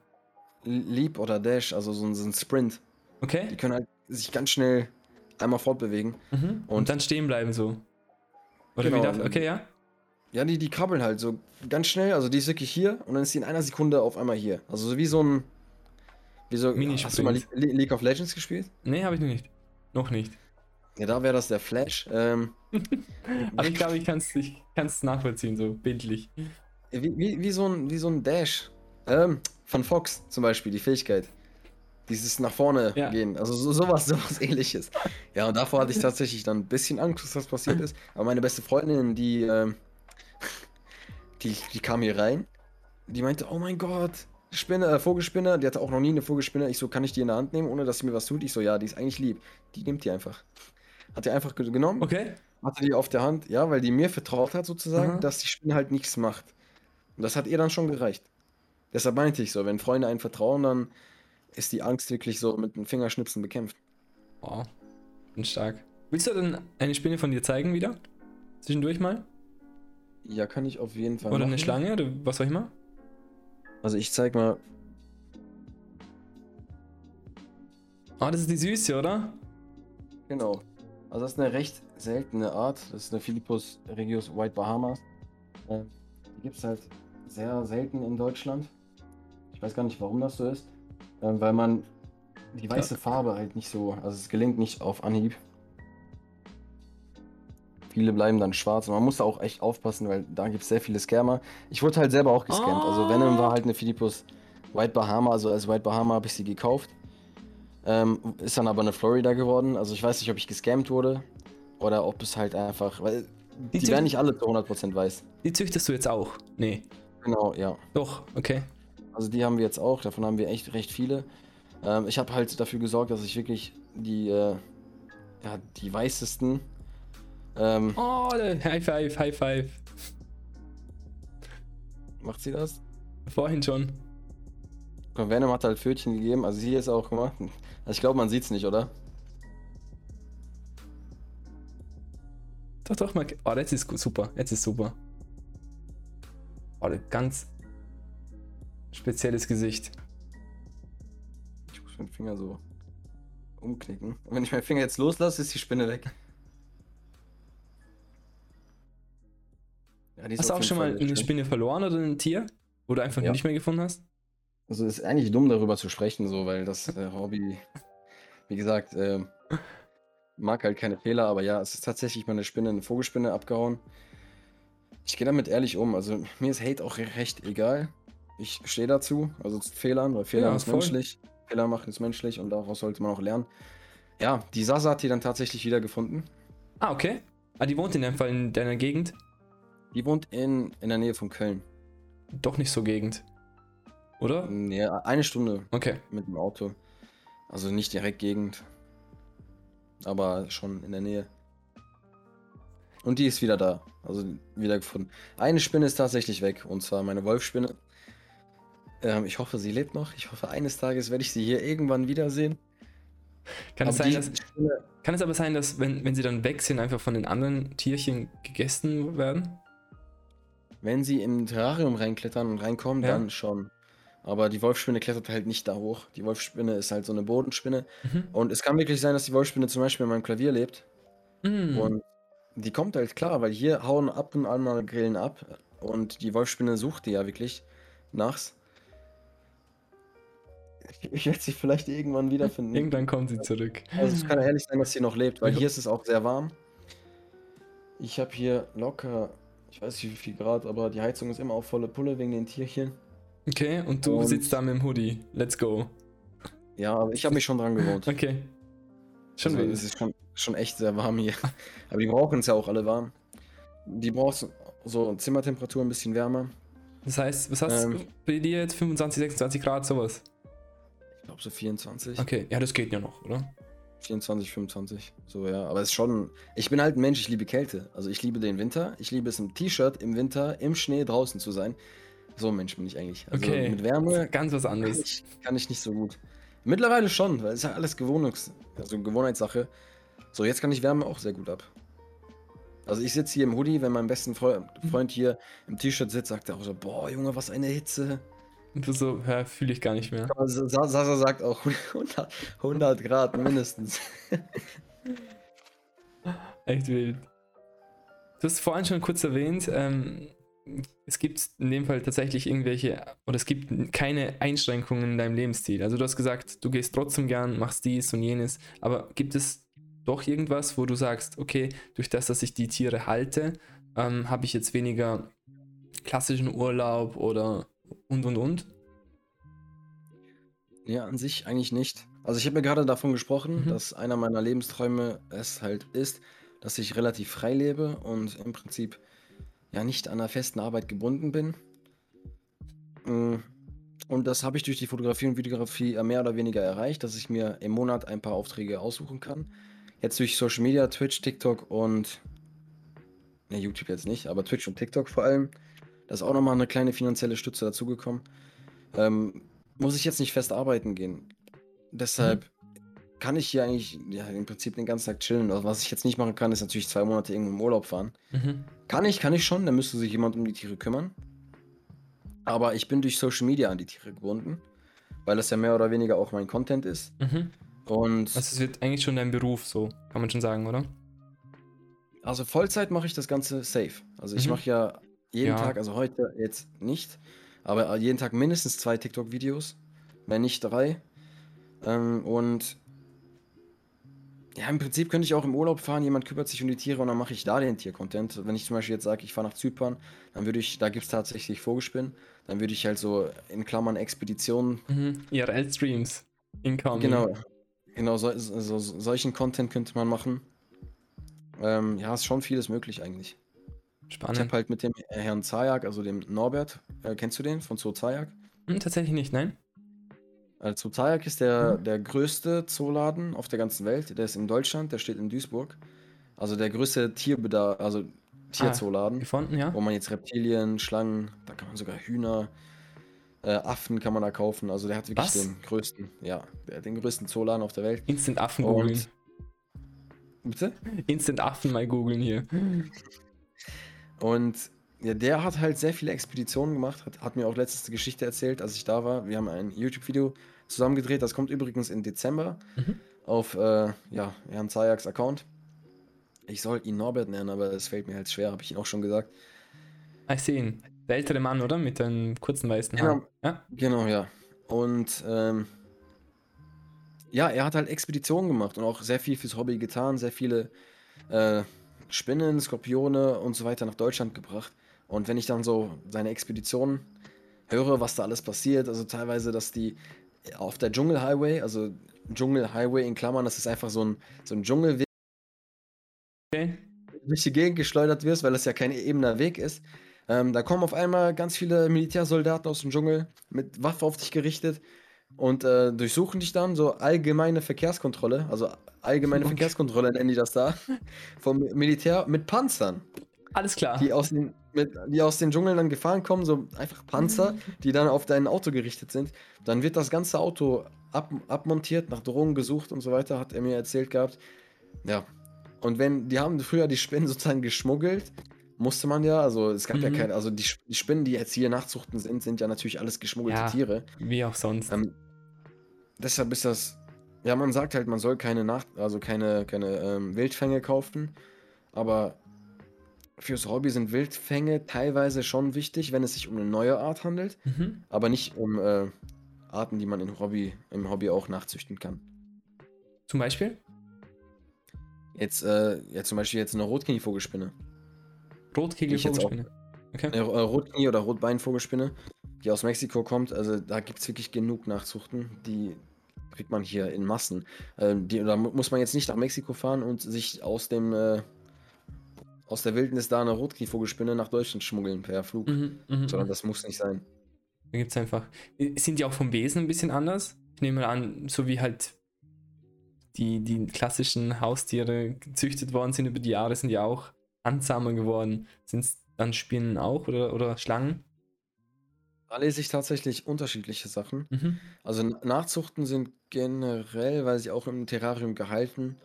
Speaker 2: Leap oder Dash, also so ein, so ein, Sprint.
Speaker 1: Okay.
Speaker 2: Die können halt sich ganz schnell einmal fortbewegen.
Speaker 1: Mhm. Und, und, dann stehen bleiben so. Oder genau, wie darf, Okay, ja?
Speaker 2: Ja, die, die krabbeln halt so ganz schnell. Also die ist wirklich hier und dann ist sie in einer Sekunde auf einmal hier. Also so wie so ein. Wie so.
Speaker 1: Minisprint.
Speaker 2: Hast du mal Le Le League of Legends gespielt?
Speaker 1: Nee, habe ich noch nicht. Noch nicht.
Speaker 2: Ja, da wäre das der Flash. Ähm, <laughs>
Speaker 1: Aber ich glaube, ich kann es ich kann's nachvollziehen, so bildlich.
Speaker 2: wie, wie, wie, so ein, wie so ein Dash. Ähm, von Fox zum Beispiel, die Fähigkeit. Dieses nach vorne
Speaker 1: Ja.
Speaker 2: gehen. Also so, sowas, <laughs> sowas ähnliches. Ja, und davor hatte ich tatsächlich dann ein bisschen Angst, dass das passiert ist. Aber meine beste Freundin, die, ähm, <laughs> die, die kam hier rein. Die meinte, oh mein Gott, Spinne, äh, Vogelspinne. Die hatte auch noch nie eine Vogelspinne. Ich so, kann ich die in der Hand nehmen, ohne dass sie mir was tut? Ich so, ja, die ist eigentlich lieb. Die nimmt die einfach. Hat die einfach ge- genommen,
Speaker 1: Okay.
Speaker 2: hatte die auf der Hand, ja, weil die mir vertraut hat sozusagen,
Speaker 1: Aha.
Speaker 2: dass die Spinne halt nichts macht. Und das hat ihr dann schon gereicht. Deshalb meinte ich so, wenn Freunde einen vertrauen, dann ist die Angst wirklich so mit dem Fingerschnipsen bekämpft.
Speaker 1: Wow. Bin stark. Willst du denn eine Spinne von dir zeigen wieder? Zwischendurch mal?
Speaker 2: Ja, kann ich auf jeden Fall
Speaker 1: Oder eine
Speaker 2: machen.
Speaker 1: Schlange oder was auch immer?
Speaker 2: Also ich zeig mal,
Speaker 1: Ah, das ist die Süße, oder?
Speaker 2: genau. Also das ist eine recht seltene Art. Das ist eine Philippus regius White Bahamas. Äh, die gibt es halt sehr selten in Deutschland. Ich weiß gar nicht, warum das so ist. Ähm, weil man die weiße Farbe halt nicht so, also es gelingt nicht auf Anhieb. Viele bleiben dann schwarz. Und man muss da auch echt aufpassen, weil da gibt es sehr viele Scammer. Ich wurde halt selber auch gescammt. Also Venom war halt eine Philippus White Bahama. Also als White Bahama habe ich sie gekauft. Ähm, ist dann aber eine Florida geworden. Also ich weiß nicht, ob ich gescammt wurde oder ob es halt einfach, weil
Speaker 1: Die
Speaker 2: die, werden nicht alle zu 100% weiß.
Speaker 1: Die züchtest du jetzt auch? Nee.
Speaker 2: Genau, ja.
Speaker 1: Doch, okay.
Speaker 2: Also die haben wir jetzt auch. Davon haben wir echt recht viele. Ähm, ich habe halt dafür gesorgt, dass ich wirklich die, äh, ja, die weißesten. Ähm,
Speaker 1: Oh, High Five, High Five.
Speaker 2: macht sie das?
Speaker 1: Vorhin schon.
Speaker 2: Mal, Venom hat halt Pfötchen gegeben. Also hier ist auch, guck mal. Also ich glaube, man sieht's nicht, oder?
Speaker 1: Doch, doch, mal. Oh, jetzt ist super. Jetzt ist super. Oh, ganz spezielles Gesicht.
Speaker 2: Ich muss meinen Finger so umknicken. Und wenn ich meinen Finger jetzt loslasse, ist die Spinne weg. Ja,
Speaker 1: Hast du auch schon
Speaker 2: Fall
Speaker 1: mal eine. Spinne verloren oder ein Tier? Wo du einfach
Speaker 2: Ja.
Speaker 1: nicht mehr gefunden hast?
Speaker 2: Also ist eigentlich dumm darüber zu sprechen, so, weil das äh, Hobby, wie gesagt, äh, mag halt keine Fehler, aber ja, es ist tatsächlich mal eine Spinne, eine Vogelspinne abgehauen. Ich gehe damit ehrlich um, also mir ist Hate auch re- recht egal. Ich stehe dazu, also zu Fehlern, weil Fehler
Speaker 1: Ja,
Speaker 2: ist
Speaker 1: voll.
Speaker 2: menschlich. Fehler machen ist menschlich und daraus sollte man auch lernen. Ja, die Sasa hat die dann tatsächlich wieder gefunden.
Speaker 1: Ah, okay. Ah, die wohnt in dem Fall in deiner Gegend.
Speaker 2: Die wohnt in, in der Nähe von Köln.
Speaker 1: Doch nicht so Gegend. Oder?
Speaker 2: Ja, eine Stunde
Speaker 1: Okay.
Speaker 2: mit dem Auto. Also nicht direkt Gegend. Aber schon in der Nähe. Und die ist wieder da. Also wieder gefunden. Eine Spinne ist tatsächlich weg. Und zwar meine Wolfspinne. Ähm, ich hoffe, sie lebt noch. Ich hoffe, eines Tages werde ich sie hier irgendwann wiedersehen.
Speaker 1: Kann es,
Speaker 2: Aber
Speaker 1: sein, dass, <laughs> kann es aber sein, dass, wenn, wenn sie dann weg sind, einfach von den anderen Tierchen gegessen werden?
Speaker 2: wenn sie im Terrarium reinklettern und reinkommen,
Speaker 1: Ja.
Speaker 2: dann schon. Aber die Wolfsspinne klettert halt nicht da hoch. Die Wolfsspinne ist halt so eine Bodenspinne.
Speaker 1: Mhm.
Speaker 2: Und es kann wirklich sein, dass die Wolfsspinne zum Beispiel in meinem Klavier lebt.
Speaker 1: Mm.
Speaker 2: Und die kommt halt klar, weil hier hauen ab und an mal Grillen ab. Und die Wolfsspinne sucht die ja wirklich nachts. Ich werde sie vielleicht irgendwann wiederfinden.
Speaker 1: Irgendwann kommt sie zurück.
Speaker 2: Also es kann ehrlich sein, dass sie noch lebt, weil
Speaker 1: Ja.
Speaker 2: hier ist es auch sehr warm. Ich habe hier locker, ich weiß nicht wie viel Grad, aber die Heizung ist immer auf volle Pulle wegen den Tierchen.
Speaker 1: Okay, und du
Speaker 2: Und-
Speaker 1: sitzt da mit dem Hoodie. Let's go.
Speaker 2: Ja, aber ich habe mich schon dran gewohnt.
Speaker 1: Okay. Schon
Speaker 2: also, es ist schon, schon echt sehr warm hier. Aber die brauchen es ja auch alle warm. Die brauchst so Zimmertemperatur ein bisschen wärmer.
Speaker 1: Das heißt, was hast du
Speaker 2: Ähm.
Speaker 1: bei dir jetzt? 25, 26 Grad, sowas?
Speaker 2: Ich glaube so 24.
Speaker 1: Okay, ja, das geht ja noch, oder?
Speaker 2: 24, 25. So, ja. Aber es ist schon. Ich bin halt ein Mensch, ich liebe Kälte. Also ich liebe den Winter. Ich liebe es im T-Shirt im Winter, im Schnee draußen zu sein. So ein Mensch bin ich eigentlich. Also
Speaker 1: Okay.
Speaker 2: mit Wärme
Speaker 1: Ganz was
Speaker 2: kann
Speaker 1: anderes.
Speaker 2: ich, kann ich nicht so gut. Mittlerweile schon, weil es ist ja alles Gewohnungs also Gewohnheitssache. So, jetzt kann ich Wärme auch sehr gut ab. Also ich sitze hier im Hoodie, wenn mein besten Freu Freund hier im T-Shirt sitzt, sagt er auch so, boah Junge, was eine Hitze.
Speaker 1: Und du so, ja, fühle ich gar nicht mehr.
Speaker 2: Sa- Sasa sagt auch <laughs> 100, 100 Grad mindestens. <laughs>
Speaker 1: Echt wild. Du hast vorhin schon kurz erwähnt, ähm, es gibt in dem Fall tatsächlich irgendwelche, oder es gibt keine Einschränkungen in deinem Lebensstil. Also du hast gesagt, du gehst trotzdem gern, machst dies und jenes, aber gibt es doch irgendwas, wo du sagst, okay, durch das, dass ich die Tiere halte, ähm, habe ich jetzt weniger klassischen Urlaub oder und und und?
Speaker 2: Ja, an sich eigentlich nicht. Also ich habe mir gerade davon gesprochen,
Speaker 1: Mhm.
Speaker 2: dass einer meiner Lebensträume es halt ist, dass ich relativ frei lebe und im Prinzip ja nicht an einer festen Arbeit gebunden bin. Mm, Und das habe ich durch die Fotografie und Videografie äh, mehr oder weniger erreicht, dass ich mir im Monat ein paar Aufträge aussuchen kann. Jetzt durch Social Media, Twitch, TikTok und ne, YouTube jetzt nicht, aber Twitch und TikTok vor allem. Da ist auch nochmal eine kleine finanzielle Stütze dazugekommen. Ähm, muss ich jetzt nicht fest arbeiten gehen. Deshalb kann ich hier eigentlich ja, im Prinzip den ganzen Tag chillen. Also, was ich jetzt nicht machen kann, ist natürlich zwei Monate irgendwo im Urlaub fahren.
Speaker 1: Mhm.
Speaker 2: Kann ich, kann ich schon, da müsste sich jemand um die Tiere kümmern. Aber ich bin durch Social Media an die Tiere gebunden, weil das ja mehr oder weniger auch mein Content ist.
Speaker 1: Mhm.
Speaker 2: Und
Speaker 1: Also es wird eigentlich schon dein Beruf, so kann man schon sagen, oder?
Speaker 2: also Vollzeit mache ich das Ganze safe. Also ich
Speaker 1: Mhm.
Speaker 2: mache ja jeden
Speaker 1: Ja.
Speaker 2: Tag, also heute jetzt nicht, aber jeden Tag mindestens zwei TikTok-Videos, wenn nicht drei. Ähm, und ja, im Prinzip könnte ich auch im Urlaub fahren, jemand kümmert sich um die Tiere und dann mache ich da den Tiercontent. Wenn ich zum Beispiel jetzt sage, ich fahre nach Zypern, dann würde ich, da gibt es tatsächlich Vogelspinnen, dann würde ich halt so in Klammern Expeditionen,
Speaker 1: Mhm. IRL-Streams. Incoming.
Speaker 2: genau, genau, so, so, so, solchen Content könnte man machen. Ähm, ja, ist schon vieles möglich eigentlich. Ich habe
Speaker 1: Spannend.
Speaker 2: halt mit dem Herrn Zajak, also dem Norbert, äh, kennst du den von Zoo Zajak?
Speaker 1: Hm, tatsächlich nicht, nein?
Speaker 2: Also Zoo Zajak ist der,
Speaker 1: Mhm.
Speaker 2: der größte Zooladen auf der ganzen Welt. Der ist in Deutschland, der steht in Duisburg. Also der größte Tierbedarf, also Tierzooladen,
Speaker 1: Gefunden, ja?
Speaker 2: wo man jetzt Reptilien, Schlangen, da kann man sogar Hühner, äh, Affen kann man da kaufen. Also der hat wirklich
Speaker 1: Was?
Speaker 2: den größten, ja, den größten Zooladen auf der Welt.
Speaker 1: Instant Affen googeln.
Speaker 2: Bitte?
Speaker 1: Instant Affen mal googeln hier. <laughs>
Speaker 2: Und ja, der hat halt sehr viele Expeditionen gemacht, hat, hat mir auch letztens eine Geschichte erzählt, als ich da war. Wir haben ein YouTube-Video zusammen gedreht, das kommt übrigens im Dezember
Speaker 1: Mhm.
Speaker 2: auf äh, ja, Herrn Zayaks Account. Ich soll ihn Norbert nennen, aber es fällt mir halt schwer, habe ich ihn auch schon gesagt.
Speaker 1: Ah, Ich sehe ihn. Der ältere Mann, oder? Mit den kurzen weißen
Speaker 2: Genau.
Speaker 1: Haaren. Ja?
Speaker 2: Genau, ja. Und ähm, ja, er hat halt Expeditionen gemacht und auch sehr viel fürs Hobby getan, sehr viele äh, Spinnen, Skorpione und so weiter nach Deutschland gebracht. Und wenn ich dann so seine Expeditionen höre, was da alles passiert, also teilweise, dass die auf der Dschungelhighway, also Dschungelhighway in Klammern, das ist einfach so ein, so ein Dschungelweg,
Speaker 1: Okay.
Speaker 2: durch die Gegend geschleudert wirst, weil das ja kein ebener Weg ist. Ähm, da kommen auf einmal ganz viele Militärsoldaten aus dem Dschungel mit Waffe auf dich gerichtet und äh, durchsuchen dich dann so allgemeine Verkehrskontrolle, also allgemeine
Speaker 1: Okay.
Speaker 2: Verkehrskontrolle nennen die das da, <laughs> vom Militär mit Panzern,
Speaker 1: Alles klar.
Speaker 2: die aus den, mit, die aus den Dschungeln dann gefahren kommen, so einfach Panzer, die dann auf dein Auto gerichtet sind. Dann wird das ganze Auto ab, abmontiert, nach Drogen gesucht und so weiter, hat er mir erzählt gehabt. Ja. Und wenn, die haben früher die Spinnen <laughs> sozusagen geschmuggelt, musste man ja, also es gab ja
Speaker 1: Mhm.
Speaker 2: keine, also die, Sp- die Spinnen, die jetzt hier Nachzuchten sind, sind ja natürlich alles geschmuggelte
Speaker 1: Ja.
Speaker 2: Tiere.
Speaker 1: Wie auch sonst.
Speaker 2: Ähm, deshalb ist das, ja, man sagt halt, man soll keine Nach also keine, keine ähm, Wildfänge kaufen, aber fürs Hobby sind Wildfänge teilweise schon wichtig, wenn es sich um eine neue Art handelt,
Speaker 1: Mhm.
Speaker 2: aber nicht um äh, Arten, die man im Hobby, im Hobby auch nachzüchten kann.
Speaker 1: Zum Beispiel?
Speaker 2: Jetzt, äh, ja, zum Beispiel jetzt eine Rotknievogelspinne.
Speaker 1: Rotkegel
Speaker 2: Ich jetzt auch.
Speaker 1: Vogelspinne. Okay.
Speaker 2: Eine äh, Rotknie- oder Rotbeinvogelspinne, die aus Mexiko kommt. Also da gibt es wirklich genug Nachzuchten. Die kriegt man hier in Massen. Ähm, die, da mu- muss man jetzt nicht nach Mexiko fahren und sich aus dem äh, aus der Wildnis da eine Rotknievogelspinne nach Deutschland schmuggeln per Flug.
Speaker 1: Mhm, mhm,
Speaker 2: Sondern
Speaker 1: mhm.
Speaker 2: das muss nicht sein.
Speaker 1: Da gibt es einfach. Sind die auch vom Wesen ein bisschen anders? Ich nehme mal an, so wie halt die, die klassischen Haustiere gezüchtet worden sind über die Jahre, sind die auch handsamer geworden. Sind es dann Spinnen auch oder, oder Schlangen?
Speaker 2: Da lese ich tatsächlich unterschiedliche Sachen.
Speaker 1: Mhm.
Speaker 2: Also Nachzuchten sind generell, weil sie auch im Terrarium gehalten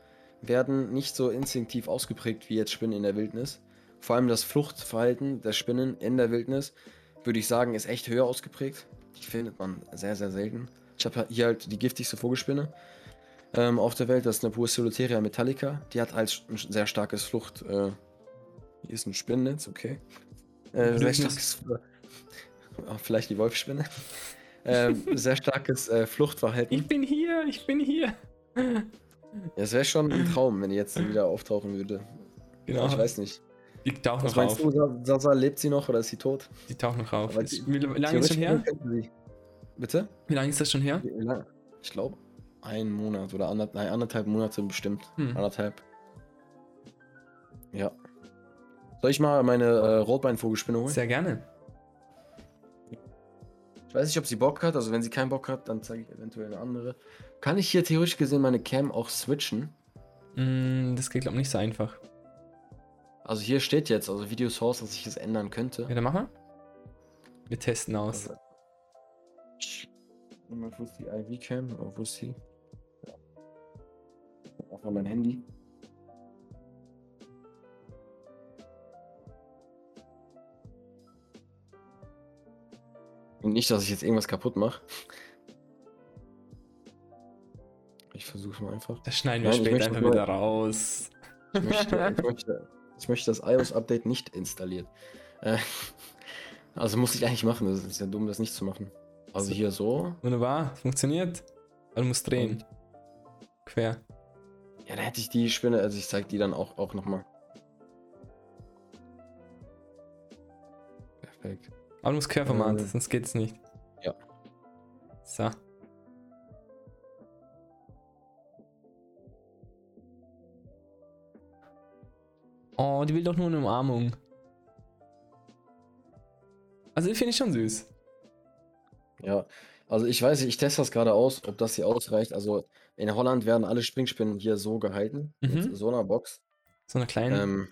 Speaker 2: werden, nicht so instinktiv ausgeprägt wie jetzt Spinnen in der Wildnis. Vor allem das Fluchtverhalten der Spinnen in der Wildnis, würde ich sagen, ist echt höher ausgeprägt. Die findet man sehr, sehr selten. Ich habe hier halt die giftigste Vogelspinne ähm, auf der Welt, das ist eine Puestoleteria metallica. Die hat halt ein sehr starkes Flucht, äh, Hier ist ein Spinnennetz, okay. Äh, sehr starkes. Äh, vielleicht die Wolfspinne. <laughs> äh, sehr starkes äh, Fluchtverhalten.
Speaker 1: Ich bin hier, ich bin hier.
Speaker 2: Ja, es wäre schon ein Traum, wenn die jetzt wieder auftauchen würde.
Speaker 1: Genau.
Speaker 2: Ich weiß nicht.
Speaker 1: Die tauchen
Speaker 2: Was
Speaker 1: noch
Speaker 2: meinst
Speaker 1: auf.
Speaker 2: du, Sa- Sasa, lebt sie noch oder ist sie tot?
Speaker 1: Die tauchen noch auf. Ist- Wie, wie lange ist schon her?
Speaker 2: Bitte?
Speaker 1: Wie lange ist das schon her?
Speaker 2: Ich glaube, ein Monat oder anderth nein, anderthalb Monate bestimmt.
Speaker 1: Hm.
Speaker 2: Anderthalb. Ja. Soll ich mal meine äh, Rotbeinvogelspinne holen?
Speaker 1: Sehr gerne.
Speaker 2: Ich weiß nicht, ob sie Bock hat. Also, wenn sie keinen Bock hat, dann zeige ich eventuell eine andere. Kann ich hier theoretisch gesehen meine Cam auch switchen?
Speaker 1: Mm, das geht, glaube ich, nicht so einfach.
Speaker 2: Also, hier steht jetzt, also Video Source, dass ich es ändern könnte.
Speaker 1: Ja, dann machen wir. Wir testen aus.
Speaker 2: Also, Mal, Wo ist die IV-Cam? Oh, wo ist sie? Ja. Einfach mein Handy. Und nicht, dass ich jetzt irgendwas kaputt mache. Ich versuche mal einfach.
Speaker 1: Das schneiden wir
Speaker 2: Nein,
Speaker 1: später einfach wieder raus.
Speaker 2: Ich möchte, ich möchte, ich möchte das iOS-Update nicht installiert. Äh, also muss ich eigentlich machen. Das ist ja dumm, das nicht zu machen. Also
Speaker 1: So.
Speaker 2: hier so.
Speaker 1: Wunderbar, funktioniert. Aber du musst drehen. Quer.
Speaker 2: Ja, da hätte ich die Spinne, also ich zeig die dann auch, auch nochmal. Perfekt.
Speaker 1: Aber du musst Querformat,
Speaker 2: Äh.
Speaker 1: sonst geht's nicht.
Speaker 2: Ja.
Speaker 1: So. Oh, die will doch nur eine Umarmung. Also, die finde ich schon süß.
Speaker 2: Ja, also ich weiß nicht, ich teste das gerade aus, ob das hier ausreicht. Also in Holland werden alle Springspinnen hier so gehalten,
Speaker 1: Mhm.
Speaker 2: mit so einer Box.
Speaker 1: So eine kleine.
Speaker 2: Ähm,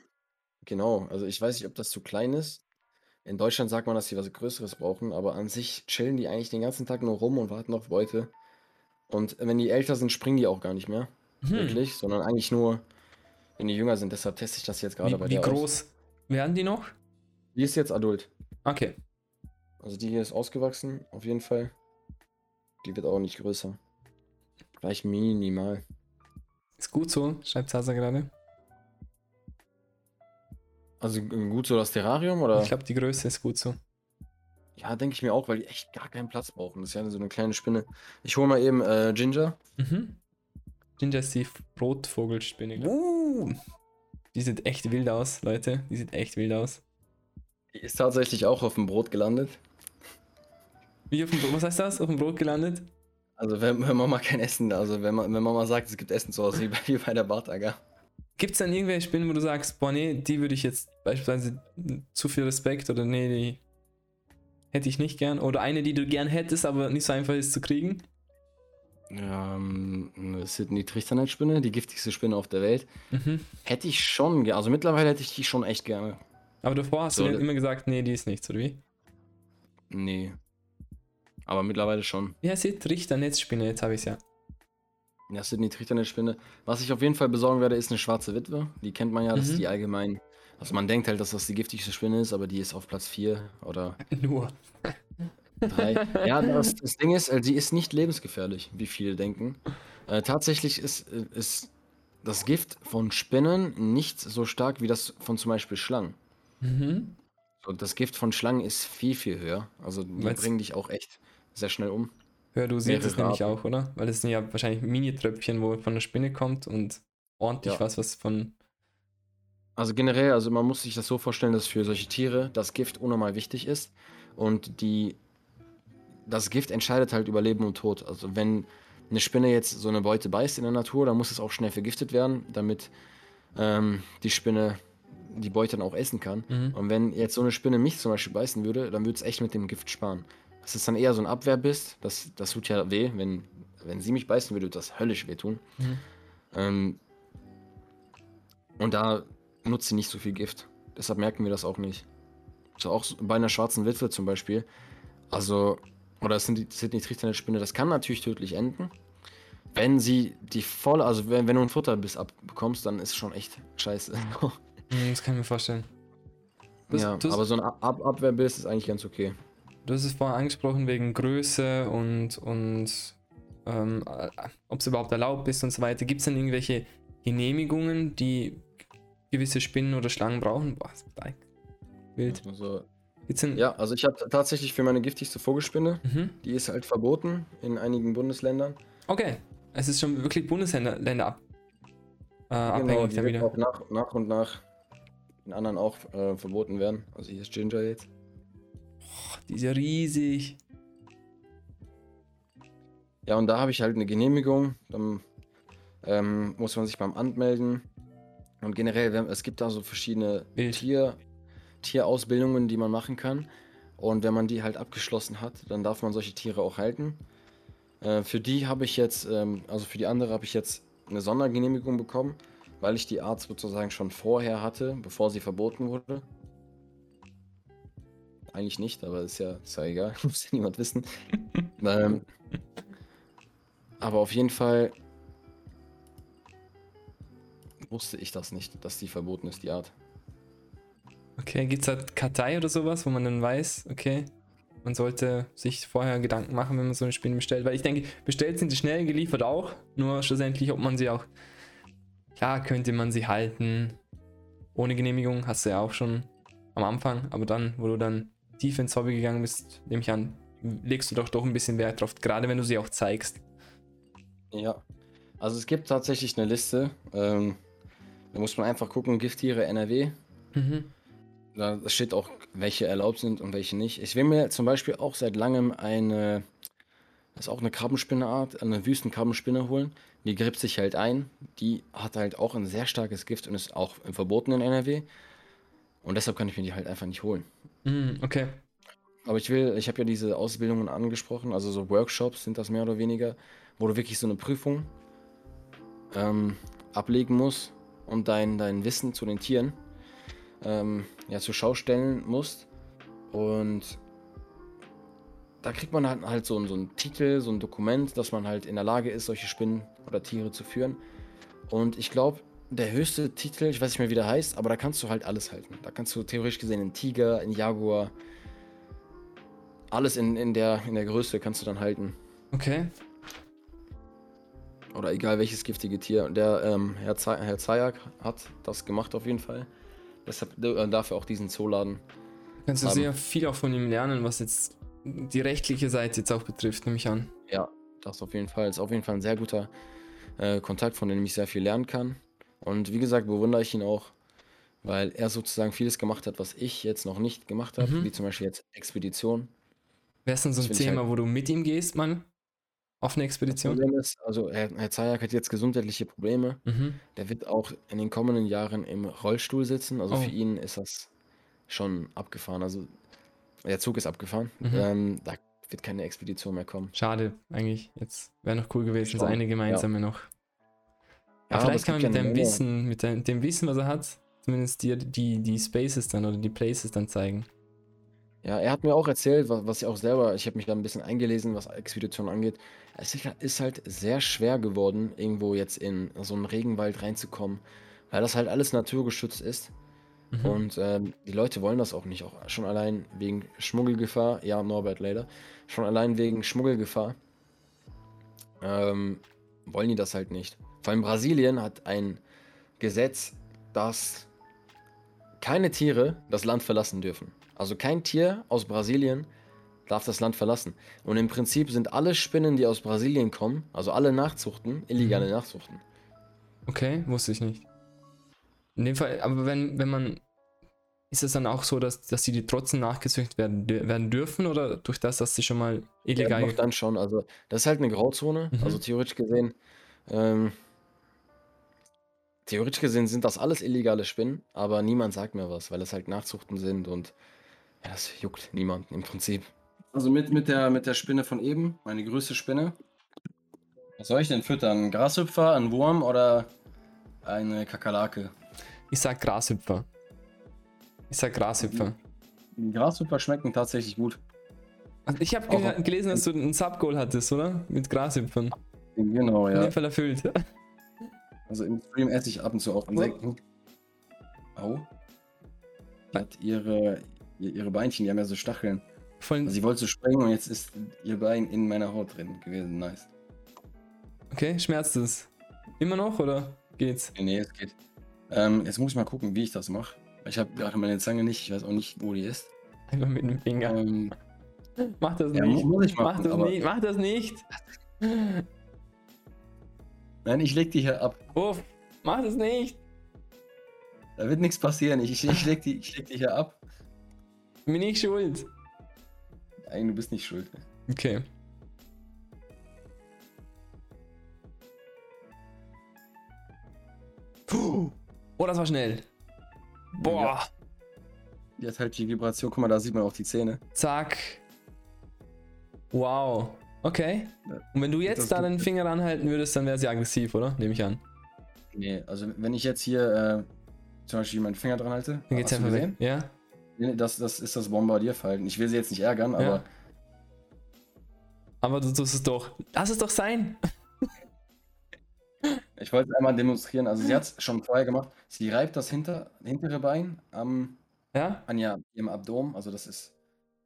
Speaker 2: genau, also ich weiß nicht, ob das zu klein ist. In Deutschland sagt man, dass sie was Größeres brauchen, aber an sich chillen die eigentlich den ganzen Tag nur rum und warten auf Beute. Und wenn die älter sind, springen die auch gar nicht mehr,
Speaker 1: Hm.
Speaker 2: wirklich, sondern eigentlich nur, wenn die jünger sind. Deshalb teste ich das jetzt gerade bei
Speaker 1: Wie, wie
Speaker 2: der aus.
Speaker 1: groß werden die noch?
Speaker 2: Die ist jetzt adult.
Speaker 1: Okay.
Speaker 2: Also die hier ist ausgewachsen, auf jeden Fall. Die wird auch nicht größer. Gleich minimal.
Speaker 1: Ist gut so, schreibt Sasa gerade.
Speaker 2: Also äh, gut so das Terrarium oder?
Speaker 1: Ich glaube, die Größe ist gut so.
Speaker 2: Ja, denke ich mir auch, weil die echt gar keinen Platz brauchen. Das ist ja so eine kleine Spinne. Ich hole mal eben äh, Ginger.
Speaker 1: Mhm. Ginger ist die Rotvogelspinne. Uh, die sieht echt wild aus, Leute. Die sieht echt wild aus.
Speaker 2: Die ist tatsächlich auch auf dem Brot gelandet.
Speaker 1: Wie auf dem Brot, was heißt das? Auf dem Brot gelandet?
Speaker 2: Also wenn, wenn Mama kein Essen, also wenn, wenn Mama sagt, es gibt Essen zu Hause, <laughs> wie bei, wie bei der Bartager.
Speaker 1: Gibt es dann irgendwelche Spinnen, wo du sagst, boah, nee, die würde ich jetzt beispielsweise zu viel Respekt oder nee, die hätte ich nicht gern? Oder eine, die du gern hättest, aber nicht so einfach ist zu kriegen?
Speaker 2: Ähm, Sydney Trichternetzspinne, die giftigste Spinne auf der Welt.
Speaker 1: Mhm.
Speaker 2: Hätte ich schon, also mittlerweile hätte ich die schon echt gerne.
Speaker 1: Aber davor hast
Speaker 2: So,
Speaker 1: du immer gesagt, nee, die ist nichts, oder wie?
Speaker 2: Nee. Aber mittlerweile schon.
Speaker 1: Heißt sie? Trichter, Netzspinne, jetzt habe ich es ja.
Speaker 2: Ja, Sydney Trichternetzspinne. Was ich auf jeden Fall besorgen werde, ist eine schwarze Witwe. Die kennt man ja, das
Speaker 1: Mhm.
Speaker 2: ist die allgemein. Also man denkt halt, dass das die giftigste Spinne ist, aber die ist auf Platz 4 oder <laughs>
Speaker 1: Nur.
Speaker 2: 3. ja, das, das Ding ist, äh, sie ist nicht lebensgefährlich, wie viele denken. Äh, tatsächlich ist, äh, ist das Gift von Spinnen nicht so stark wie das von zum Beispiel Schlangen.
Speaker 1: Mhm.
Speaker 2: Und das Gift von Schlangen ist viel, viel höher. Also die
Speaker 1: Weil's-
Speaker 2: bringen dich auch echt sehr schnell um.
Speaker 1: Hör, du siehst es nämlich auch, oder? Weil das sind ja wahrscheinlich Mini-Tröpfchen, wo von der Spinne kommt und ordentlich
Speaker 2: Ja.
Speaker 1: was, was von.
Speaker 2: Also generell, also man muss sich das so vorstellen, dass für solche Tiere das Gift unnormal wichtig ist und die das Gift entscheidet halt über Leben und Tod. Also wenn eine Spinne jetzt so eine Beute beißt in der Natur, dann muss es auch schnell vergiftet werden, damit ähm, die Spinne die Beute dann auch essen kann.
Speaker 1: Mhm.
Speaker 2: Und wenn jetzt so eine Spinne mich zum Beispiel beißen würde, dann würde es echt mit dem Gift sparen. Das ist dann eher so ein Abwehrbiss, das, das tut ja weh, wenn, wenn sie mich beißen würde, würde das höllisch wehtun.
Speaker 1: Mhm.
Speaker 2: Ähm, und da nutzt sie nicht so viel Gift. Deshalb merken wir das auch nicht. So auch bei einer schwarzen Witwe zum Beispiel. Also, oder es sind die Sydney trichterne Spinne, das kann natürlich tödlich enden. Wenn sie die volle, also wenn, wenn du einen Futterbiss abbekommst, dann ist es schon echt scheiße. <laughs>
Speaker 1: Mhm, Das kann ich mir vorstellen. Du hast-
Speaker 2: ja,
Speaker 1: du hast-
Speaker 2: aber so ein Ab Abwehrbiss ist eigentlich ganz okay.
Speaker 1: Du hast es vorhin angesprochen wegen Größe und, und ähm, ob es überhaupt erlaubt ist und so weiter. Gibt es denn irgendwelche Genehmigungen, die gewisse Spinnen oder Schlangen brauchen. Boah, ist. Wild.
Speaker 2: Also,
Speaker 1: denn,
Speaker 2: ja, also ich habe tatsächlich für meine giftigste Vogelspinne,
Speaker 1: Mhm.
Speaker 2: die ist halt verboten in einigen Bundesländern.
Speaker 1: Okay. Es ist schon wirklich Bundesländer Länder ab, äh,
Speaker 2: Genau,
Speaker 1: abhängig
Speaker 2: die auch nach, nach und nach in anderen auch äh, verboten werden. Also hier ist Ginger jetzt.
Speaker 1: Die ist ja riesig.
Speaker 2: Ja, und da habe ich halt eine Genehmigung. Dann ähm, muss man sich beim Amt melden. Und generell, es gibt da so verschiedene. Tier, Tierausbildungen, die man machen kann. Und wenn man die halt abgeschlossen hat, dann darf man solche Tiere auch halten. Äh, für die habe ich jetzt, ähm, also für die andere habe ich jetzt eine Sondergenehmigung bekommen, weil ich die Art sozusagen schon vorher hatte, bevor sie verboten wurde. Eigentlich nicht, aber ist ja, ist ja egal, <laughs> muss ja niemand wissen. ähm, aber auf jeden Fall wusste ich das nicht, dass die verboten ist, die Art.
Speaker 1: Okay, gibt es da Kartei oder sowas, wo man dann weiß, okay, man sollte sich vorher Gedanken machen, wenn man so eine Spinne bestellt. Weil ich denke, bestellt sind sie schnell, geliefert auch. Nur schlussendlich, ob man sie auch. Klar, könnte man sie halten. Ohne Genehmigung hast du ja auch schon am Anfang. Aber dann, wo du dann tief ins Hobby gegangen bist, nehme ich an, legst du doch doch ein bisschen Wert drauf. Gerade wenn du sie auch zeigst.
Speaker 2: Ja. Also es gibt tatsächlich eine Liste. Ähm, da muss man einfach gucken, Gifttiere NRW.
Speaker 1: Mhm.
Speaker 2: Da steht auch, welche erlaubt sind und welche nicht. Ich will mir zum Beispiel auch seit langem eine, das ist auch eine Krabbenspinneart, eine Wüstenkrabbenspinne holen. Die gräbt sich halt ein. Die hat halt auch ein sehr starkes Gift und ist auch verboten in NRW. Und deshalb kann ich mir die halt einfach nicht holen.
Speaker 1: Mhm, okay.
Speaker 2: Aber ich will, ich habe ja diese Ausbildungen angesprochen, also so Workshops sind das mehr oder weniger, wo du wirklich so eine Prüfung ähm, ablegen musst und dein, dein Wissen zu den Tieren ähm, ja, zur Schau stellen musst. Und da kriegt man halt, halt so, so einen Titel, so ein Dokument, dass man halt in der Lage ist, solche Spinnen oder Tiere zu führen. Und ich glaube, der höchste Titel, ich weiß nicht mehr, wie der heißt, aber da kannst du halt alles halten. Da kannst du theoretisch gesehen einen Tiger, einen Jaguar, alles in, in, der, in der Größe kannst du dann halten.
Speaker 1: Okay.
Speaker 2: Oder egal welches giftige Tier. Und Der ähm, Herr, Zay Herr Zayak hat das gemacht auf jeden Fall. Deshalb äh, darf er auch diesen Zooladen.
Speaker 1: Kannst du
Speaker 2: Haben.
Speaker 1: sehr viel auch von ihm lernen, was jetzt die rechtliche Seite jetzt auch betrifft, nehme ich an.
Speaker 2: Ja, das auf jeden Fall. Ist auf jeden Fall ein sehr guter äh, Kontakt, von dem ich sehr viel lernen kann. Und wie gesagt, bewundere ich ihn auch, weil er sozusagen vieles gemacht hat, was ich jetzt noch nicht gemacht habe.
Speaker 1: Mhm.
Speaker 2: Wie zum Beispiel jetzt Expedition.
Speaker 1: Wäre es denn so
Speaker 2: Das
Speaker 1: ein
Speaker 2: ich
Speaker 1: Thema,
Speaker 2: halt-
Speaker 1: wo du mit ihm gehst, mal? Auf eine
Speaker 2: Das
Speaker 1: Expedition?
Speaker 2: Problem ist, also Herr, Herr Zayak hat jetzt gesundheitliche Probleme.
Speaker 1: Mhm.
Speaker 2: Der wird auch in den kommenden Jahren im Rollstuhl sitzen. Also
Speaker 1: Oh.
Speaker 2: für ihn ist das schon abgefahren. Also der Zug ist abgefahren.
Speaker 1: Mhm.
Speaker 2: Ähm, da wird keine Expedition mehr kommen.
Speaker 1: Schade, eigentlich. Jetzt wäre noch cool gewesen,
Speaker 2: Schon,
Speaker 1: eine gemeinsame noch. Ja,
Speaker 2: aber
Speaker 1: vielleicht kann man mit
Speaker 2: Menge.
Speaker 1: Wissen, mit dem Wissen, was er hat, zumindest dir die, die Spaces dann oder die Places dann zeigen.
Speaker 2: Ja, er hat mir auch erzählt, was, was ich auch selber, ich habe mich da ein bisschen eingelesen, was Expedition angeht. Es ist halt- ist halt sehr schwer geworden, irgendwo jetzt in so einen Regenwald reinzukommen, weil das halt alles naturgeschützt ist.
Speaker 1: Mhm.
Speaker 2: Und ähm, die Leute wollen das auch nicht, auch schon allein wegen Schmuggelgefahr. Ja, Norbert leider. Schon allein wegen Schmuggelgefahr ähm, wollen die das halt nicht. Vor allem Brasilien hat ein Gesetz, dass keine Tiere das Land verlassen dürfen. Also kein Tier aus Brasilien darf das Land verlassen. Und im Prinzip sind alle Spinnen, die aus Brasilien kommen, also alle Nachzuchten, illegale
Speaker 1: Mhm.
Speaker 2: Nachzuchten.
Speaker 1: Okay, wusste ich nicht. In dem Fall, aber wenn, wenn man. Ist es dann auch so, dass, dass die trotzdem nachgezüchtet werden, werden dürfen oder durch das, dass sie schon mal
Speaker 2: Ja,
Speaker 1: illegal.
Speaker 2: doch dann schon. Also das ist halt eine Grauzone.
Speaker 1: Mhm.
Speaker 2: Also theoretisch gesehen, ähm, theoretisch gesehen sind das alles illegale Spinnen, aber niemand sagt mir was, weil das halt Nachzuchten sind und ja, das juckt niemanden im Prinzip. Also mit, mit, der, mit der Spinne von eben, meine größte Spinne. Was soll ich denn füttern? Ein Grashüpfer, ein Wurm oder eine Kakerlake?
Speaker 1: Ich sag Grashüpfer. Ich sag Grashüpfer.
Speaker 2: Die Grashüpfer schmecken tatsächlich gut.
Speaker 1: Also ich habe gelesen, dass du einen Subgoal hattest, oder? Mit Grashüpfern.
Speaker 2: Genau,
Speaker 1: In
Speaker 2: ja.
Speaker 1: dem Fall erfüllt. <laughs>
Speaker 2: Also im Stream esse ich ab und zu auch Insekten. Au. Hat ihre, ihr- ihre Beinchen, die haben ja so Stacheln.
Speaker 1: Voll,
Speaker 2: Also sie wollte so springen und jetzt ist ihr Bein in meiner Haut drin gewesen. Nice.
Speaker 1: okay, schmerzt es? Immer noch oder geht's?
Speaker 2: Nee, nee, es geht. Ähm, jetzt muss ich mal gucken, wie ich das mache. Ich habe gerade meine Zange nicht, ich weiß auch nicht, wo die ist.
Speaker 1: Einfach mit dem Finger.
Speaker 2: Ähm,
Speaker 1: Mach das
Speaker 2: ja,
Speaker 1: nicht. Mach
Speaker 2: machen,
Speaker 1: das nicht. Mach das nicht. <laughs>
Speaker 2: Nein, ich leg die hier ab.
Speaker 1: Uff, mach das nicht.
Speaker 2: Da wird nichts passieren. Ich, ich, ich, leg die, ich leg die hier ab.
Speaker 1: Bin ich schuld.
Speaker 2: Nein, du bist nicht schuld.
Speaker 1: Okay. Puh. Oh, das war schnell. Boah.
Speaker 2: Ja. Die hat halt die Vibration. Guck mal, da sieht man auch die Zähne.
Speaker 1: Zack. Wow. Okay. Und wenn du jetzt da den Finger ranhalten würdest, dann wäre sie aggressiv, oder? Nehme ich an.
Speaker 2: Nee, also wenn ich jetzt hier äh, zum Beispiel meinen Finger dran halte.
Speaker 1: Dann geht's einfach weg. Ja.
Speaker 2: Nee, Das, das ist das Bombardierverhalten. Ich will sie jetzt nicht ärgern, aber
Speaker 1: Ja. Aber du tust es doch. Lass es doch sein. <laughs>
Speaker 2: ich wollte es einmal demonstrieren. Also sie hat es schon vorher gemacht. Sie reibt das hinter, hintere Bein am,
Speaker 1: Ja?
Speaker 2: an ihrem Abdomen. Also das ist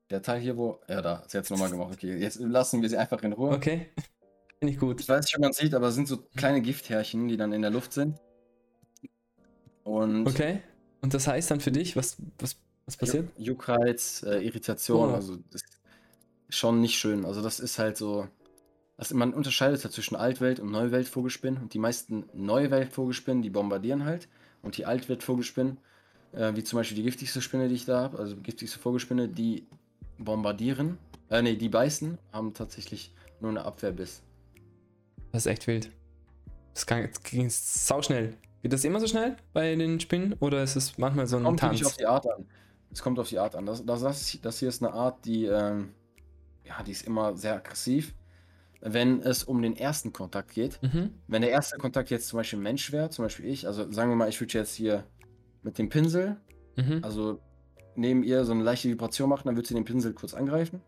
Speaker 2: der Teil hier, wo. Ja, da. Hat es nochmal gemacht. Okay, jetzt lassen wir sie einfach in Ruhe.
Speaker 1: Okay. <laughs> Finde ich gut.
Speaker 2: Ich weiß nicht, ob man es sieht, aber es sind so kleine Gifthärchen, die dann in der Luft sind. Und
Speaker 1: Okay. Und das heißt dann für dich, was, was, was passiert?
Speaker 2: Juck- Juckreiz, äh, Irritation,
Speaker 1: Oh.
Speaker 2: also das ist schon nicht schön. Also das ist halt so. Also man unterscheidet ja zwischen Altwelt- und Neuwelt-Vogelspinnen und die meisten Neuwelt-Vogelspinnen, die bombardieren halt. Und die Altwelt-Vogelspinnen, äh, wie zum Beispiel die giftigste Spinne, die ich da habe, also die giftigste Vogelspinne, die bombardieren, äh, nee, die beißen, haben tatsächlich nur eine Abwehrbiss.
Speaker 1: Das ist echt wild. Das, kann, das ging sauschnell. Geht das immer so schnell bei den Spinnen oder ist es manchmal so ein
Speaker 2: Kommt
Speaker 1: Tanz?
Speaker 2: auf die Art an. Es kommt auf die Art an. Das, das, das, das hier ist eine Art, die, ähm, ja, die ist immer sehr aggressiv. Wenn es um den ersten Kontakt geht,
Speaker 1: Mhm.
Speaker 2: wenn der erste Kontakt jetzt zum Beispiel ein Mensch wäre, zum Beispiel ich, also sagen wir mal, ich würde jetzt hier mit dem Pinsel,
Speaker 1: Mhm.
Speaker 2: also neben ihr so eine leichte Vibration machen, dann würde sie den Pinsel kurz angreifen.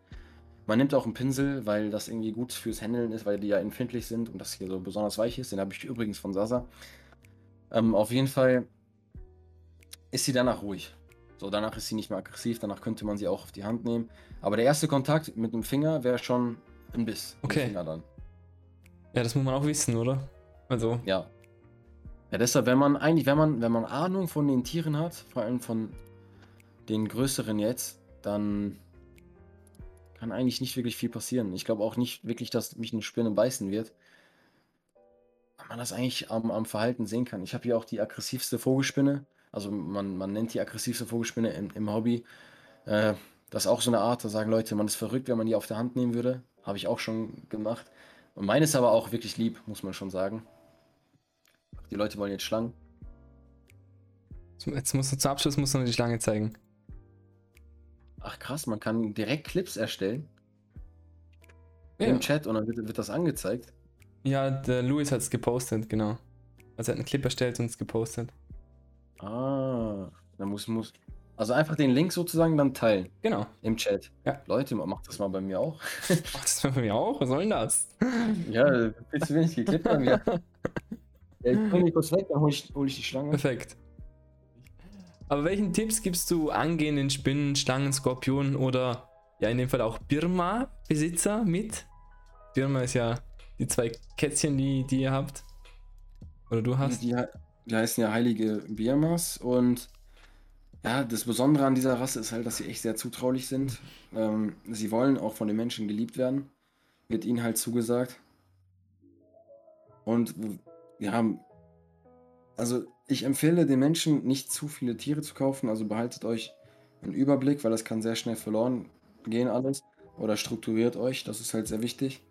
Speaker 2: Man nimmt auch einen Pinsel, weil das irgendwie gut fürs Händeln ist, weil die ja empfindlich sind und das hier so besonders weich ist. Den habe ich übrigens von Sasa. Ähm, auf jeden Fall ist sie danach ruhig. So, danach ist sie nicht mehr aggressiv, danach könnte man sie auch auf die Hand nehmen. Aber der erste Kontakt mit dem Finger wäre schon ein Biss.
Speaker 1: Okay. Ja, das muss man auch wissen, oder? Also,
Speaker 2: Ja. Ja, deshalb, wenn man eigentlich, wenn man, wenn man Ahnung von den Tieren hat, vor allem von den größeren jetzt, dann kann eigentlich nicht wirklich viel passieren. Ich glaube auch nicht wirklich, dass mich eine Spinne beißen wird. Weil man das eigentlich am, am Verhalten sehen kann. Ich habe hier auch die aggressivste Vogelspinne. Also man, man nennt die aggressivste Vogelspinne im, im Hobby. Äh, das ist auch so eine Art, da sagen Leute, man ist verrückt, wenn man die auf der Hand nehmen würde. Habe ich auch schon gemacht. Und meine ist aber auch wirklich lieb, muss man schon sagen. Die Leute wollen jetzt Schlangen.
Speaker 1: jetzt musst du zum Abschluss musst du noch die Schlange zeigen.
Speaker 2: Ach krass, man kann direkt Clips erstellen
Speaker 1: Ja,
Speaker 2: im Chat und dann wird, wird das angezeigt.
Speaker 1: ja der Louis hat es gepostet, genau. Also er hat einen Clip erstellt und es gepostet.
Speaker 2: Ah, dann muss, muss. Also einfach den Link sozusagen dann teilen
Speaker 1: Genau.
Speaker 2: im Chat.
Speaker 1: Ja.
Speaker 2: Leute, macht das mal bei mir auch. <laughs>
Speaker 1: Ach, das war bei mir auch. Was soll denn das? <laughs>
Speaker 2: ja, viel zu wenig geklippt bei mir. Ja, <laughs> ich bring die kurz weg, dann hol ich, hol ich die Schlange.
Speaker 1: Perfekt. Aber welchen Tipps gibst du angehenden Spinnen, Schlangen, Skorpionen oder ja in dem Fall auch Birma-Besitzer mit? Birma ist ja die zwei Kätzchen, die, die ihr habt. Oder du hast.
Speaker 2: Die, die heißen ja heilige Birmas und ja, das Besondere an dieser Rasse ist halt, dass sie echt sehr zutraulich sind. Ähm, sie wollen auch von den Menschen geliebt werden, wird ihnen halt zugesagt. Und wir haben, also ich empfehle den Menschen nicht zu viele Tiere zu kaufen, also behaltet euch einen Überblick, weil das kann sehr schnell verloren gehen alles. Oder strukturiert euch, das ist halt sehr wichtig.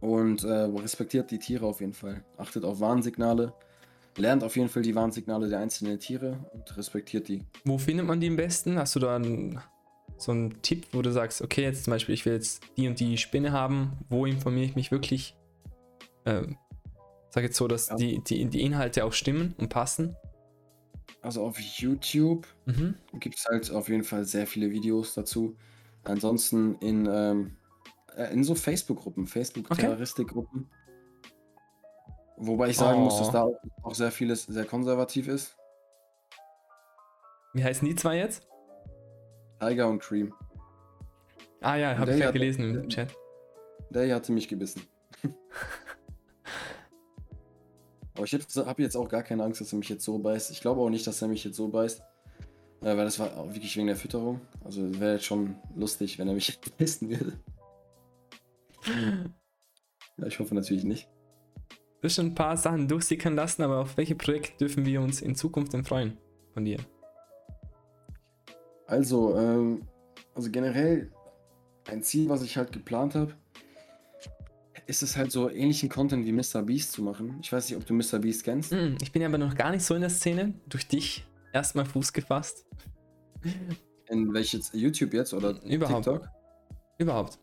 Speaker 2: Und äh, respektiert die Tiere auf jeden Fall. Achtet auf Warnsignale. Lernt auf jeden Fall die Warnsignale der einzelnen Tiere und respektiert die.
Speaker 1: Wo findet man die am besten? Hast du da einen, so einen Tipp, wo du sagst, okay, jetzt zum Beispiel, ich will jetzt die und die Spinne haben, wo informiere ich mich wirklich? Ähm, sag jetzt so, dass
Speaker 2: Ja.
Speaker 1: die, die, die Inhalte auch stimmen und passen.
Speaker 2: Also auf YouTube
Speaker 1: Mhm.
Speaker 2: gibt es halt auf jeden Fall sehr viele Videos dazu. Ansonsten in, ähm, äh, in so Facebook-Gruppen. Facebook-Terroristik-Gruppen. Wobei ich sagen muss, dass
Speaker 1: Oh.
Speaker 2: da auch, sehr vieles sehr konservativ ist.
Speaker 1: Wie heißen die zwei jetzt?
Speaker 2: Tiger und Cream.
Speaker 1: Ah ja, habe ich
Speaker 2: hat-
Speaker 1: gelesen im Chat.
Speaker 2: Der hier hatte mich gebissen. <laughs> Aber ich habe jetzt auch gar keine Angst, dass er mich jetzt so beißt. Ich glaube auch nicht, dass er mich jetzt so beißt. Äh, weil das war auch wirklich wegen der Fütterung. Also wäre jetzt schon lustig, wenn er mich <laughs> beißen würde. ja, ich hoffe natürlich nicht.
Speaker 1: Du hast schon ein paar Sachen durchsickern lassen, aber auf welche Projekte dürfen wir uns in Zukunft denn freuen von dir?
Speaker 2: Also, ähm, also generell ein Ziel, was ich halt geplant habe, ist es halt so ähnlichen Content wie Mr. Beast zu machen. Ich weiß nicht, ob du Mr. Beast kennst.
Speaker 1: Mm, ich bin ja aber noch gar nicht so in der Szene. Durch dich erstmal Fuß gefasst.
Speaker 2: In welches YouTube jetzt oder
Speaker 1: Überhaupt. TikTok? Überhaupt.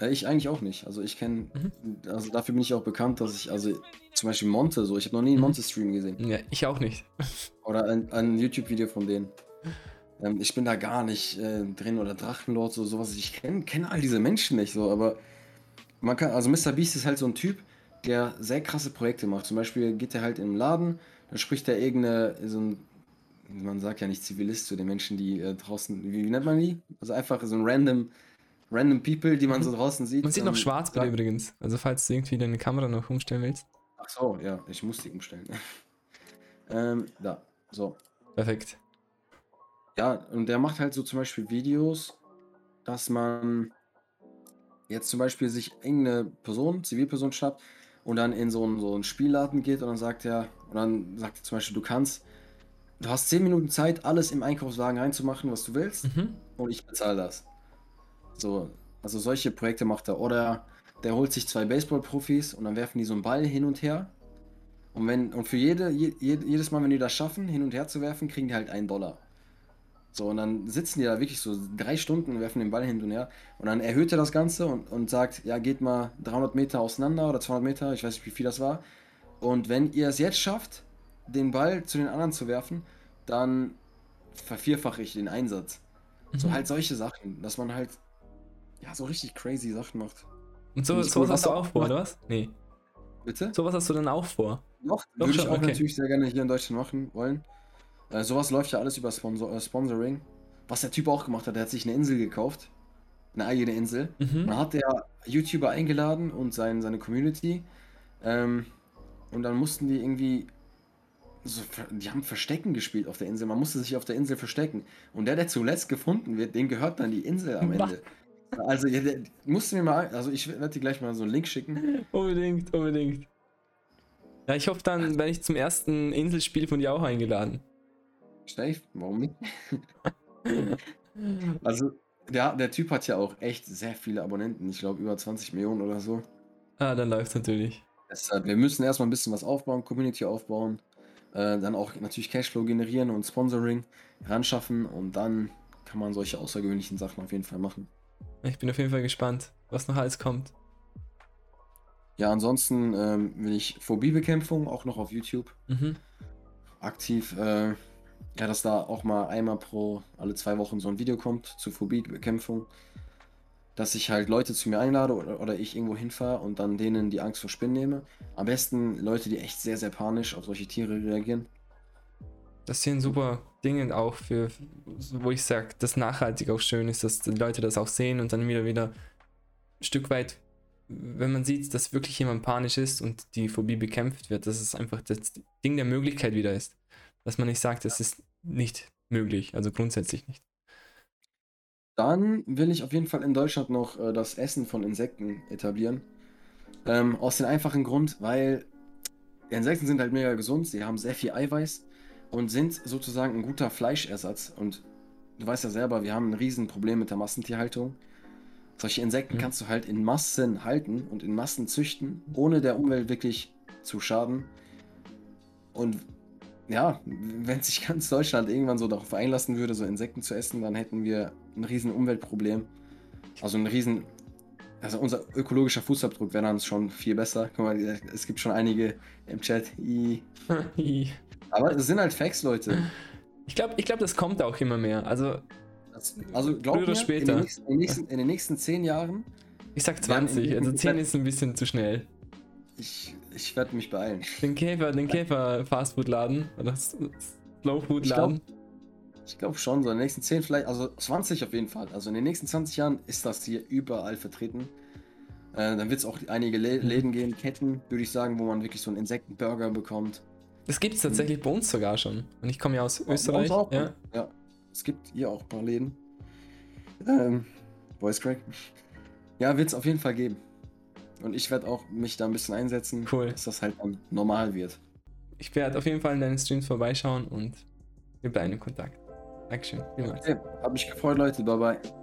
Speaker 2: Äh, ich eigentlich auch nicht. Also ich kenne, mhm. also dafür bin ich auch bekannt, dass ich, also zum Beispiel Monte so, ich habe noch nie einen mhm. Monte-Stream gesehen.
Speaker 1: Ja, ich auch nicht. <laughs>
Speaker 2: Oder ein, ein YouTube-Video von denen. Ähm, ich bin da gar nicht äh, drin oder Drachenlord, so sowas. Ich kenne kenn all diese Menschen nicht so, aber man kann, also Mr. Beast ist halt so ein Typ, der sehr krasse Projekte macht. Zum Beispiel geht er halt im Laden, dann spricht er irgendeine, so ein, man sagt ja nicht Zivilist zu den Menschen, die äh, draußen, wie, wie, nennt man die? Also einfach so ein random, random People, die man so draußen sieht.
Speaker 1: Man sieht noch schwarz bei übrigens. Also falls du irgendwie deine Kamera noch umstellen willst.
Speaker 2: Ach so, ja, ich muss die umstellen. <laughs> ähm, da, so.
Speaker 1: Perfekt.
Speaker 2: Ja, und der macht halt so zum Beispiel Videos, dass man jetzt zum Beispiel sich irgendeine Person, Zivilperson schnappt und dann in so einen, so einen Spielladen geht und dann sagt er, und dann sagt er zum Beispiel, du kannst, du hast 10 Minuten Zeit, alles im Einkaufswagen reinzumachen, was du willst, mhm. und ich bezahle das. So, also solche Projekte macht er. Oder der holt sich zwei Baseball-Profis und dann werfen die so einen Ball hin und her. Und wenn, und für jede, je, jedes Mal, wenn die das schaffen, hin und her zu werfen, kriegen die halt einen Dollar. So, und dann sitzen die da wirklich so drei Stunden und werfen den Ball hin und her. Und dann erhöht er das Ganze und, und sagt, ja, geht mal 300 Meter auseinander oder 200 Meter, ich weiß nicht, wie viel das war. Und wenn ihr es jetzt schafft, den Ball zu den anderen zu werfen, dann vervierfache ich den Einsatz. Mhm. So halt solche Sachen, dass man halt, ja, so richtig crazy Sachen macht.
Speaker 1: Und so, sowas hast du auch vor, oder was? Nee.
Speaker 2: Bitte?
Speaker 1: Sowas hast du dann auch vor?
Speaker 2: Doch, Doch würde schon, ich auch okay. natürlich sehr gerne hier in Deutschland machen wollen. Äh, sowas läuft ja alles über Sponsor äh, Sponsoring. Was der Typ auch gemacht hat, der hat sich eine Insel gekauft. Eine eigene Insel. Mhm. Dann hat der YouTuber eingeladen und sein, seine Community. Ähm, und dann mussten die irgendwie. So, die haben Verstecken gespielt auf der Insel. Man musste sich auf der Insel verstecken. Und der, der zuletzt gefunden wird, dem gehört dann die Insel am Ende. <laughs> Also, ja, der, musst du mir mal. Also, ich werde dir gleich mal so einen Link schicken.
Speaker 1: Unbedingt, unbedingt. Ja, ich hoffe dann, werde ich zum ersten Inselspiel von dir auch eingeladen.
Speaker 2: Safe, warum nicht? <laughs> also, der, der Typ hat ja auch echt sehr viele Abonnenten. Ich glaube, über 20 Millionen oder so.
Speaker 1: Ah, dann läuft natürlich.
Speaker 2: Deshalb, wir müssen erstmal ein bisschen was aufbauen, Community aufbauen. Äh, dann auch natürlich Cashflow generieren und Sponsoring ranschaffen. Und dann kann man solche außergewöhnlichen Sachen auf jeden Fall machen.
Speaker 1: Ich bin auf jeden Fall gespannt, was noch alles kommt.
Speaker 2: Ja, ansonsten ähm, will ich Phobiebekämpfung auch noch auf YouTube mhm. aktiv äh, ja, dass da auch mal einmal pro, alle zwei Wochen so ein Video kommt zur Phobiebekämpfung. Dass ich halt Leute zu mir einlade oder, oder ich irgendwo hinfahre und dann denen die Angst vor Spinnen nehme. Am besten Leute, die echt sehr, sehr panisch auf solche Tiere reagieren.
Speaker 1: Das sind super Dinge auch für, wo ich sage, dass nachhaltig auch schön ist, dass die Leute das auch sehen und dann wieder wieder ein Stück weit, wenn man sieht, dass wirklich jemand panisch ist und die Phobie bekämpft wird, dass es einfach das Ding der Möglichkeit wieder ist dass man nicht sagt, es ist nicht möglich, also grundsätzlich nicht.
Speaker 2: Dann will ich auf jeden Fall in Deutschland noch äh, das Essen von Insekten etablieren. Ähm, aus dem einfachen Grund, weil Insekten sind halt mega gesund, sie haben sehr viel Eiweiß und sind sozusagen ein guter Fleischersatz. Und du weißt ja selber, wir haben ein Riesenproblem mit der Massentierhaltung. Solche Insekten mhm. kannst du halt in Massen halten und in Massen züchten, ohne der Umwelt wirklich zu schaden. Und ja, wenn sich ganz Deutschland irgendwann so darauf einlassen würde, so Insekten zu essen, dann hätten wir ein riesen Umweltproblem. Also ein riesen, also unser ökologischer Fußabdruck wäre dann schon viel besser. Guck mal, es gibt schon einige im Chat. I. <laughs> Aber es sind halt Facts, Leute.
Speaker 1: Ich glaube, ich glaub, das kommt auch immer mehr. Also,
Speaker 2: das, also glaub mir, später. In den, nächsten, in, den nächsten, in den nächsten zehn Jahren.
Speaker 1: Ich sag 20, also 10 ist ein bisschen zu schnell.
Speaker 2: Ich, ich werde mich beeilen.
Speaker 1: Den Käfer, den Käfer Fastfood-Laden oder Slowfood-Laden.
Speaker 2: Ich glaube glaub schon, so in den nächsten 10 vielleicht, also 20 auf jeden Fall. Also in den nächsten 20 Jahren ist das hier überall vertreten. Äh, dann wird es auch einige Lä Läden geben, Ketten, würde ich sagen, wo man wirklich so einen Insektenburger bekommt.
Speaker 1: Das gibt es tatsächlich bei uns sogar schon. Und ich komme ja aus Österreich.
Speaker 2: Bei uns auch,
Speaker 1: ja.
Speaker 2: ja. Es gibt hier auch ein paar Läden. Ähm, Voice Crack. Ja, wird es auf jeden Fall geben. Und ich werde auch mich da ein bisschen einsetzen,
Speaker 1: Cool.
Speaker 2: dass das halt dann normal wird.
Speaker 1: Ich werde auf jeden Fall in deinen Streams vorbeischauen und wir bleiben in Kontakt. Dankeschön. Vielmals.
Speaker 2: Okay, hab mich gefreut, Leute. Bye bye.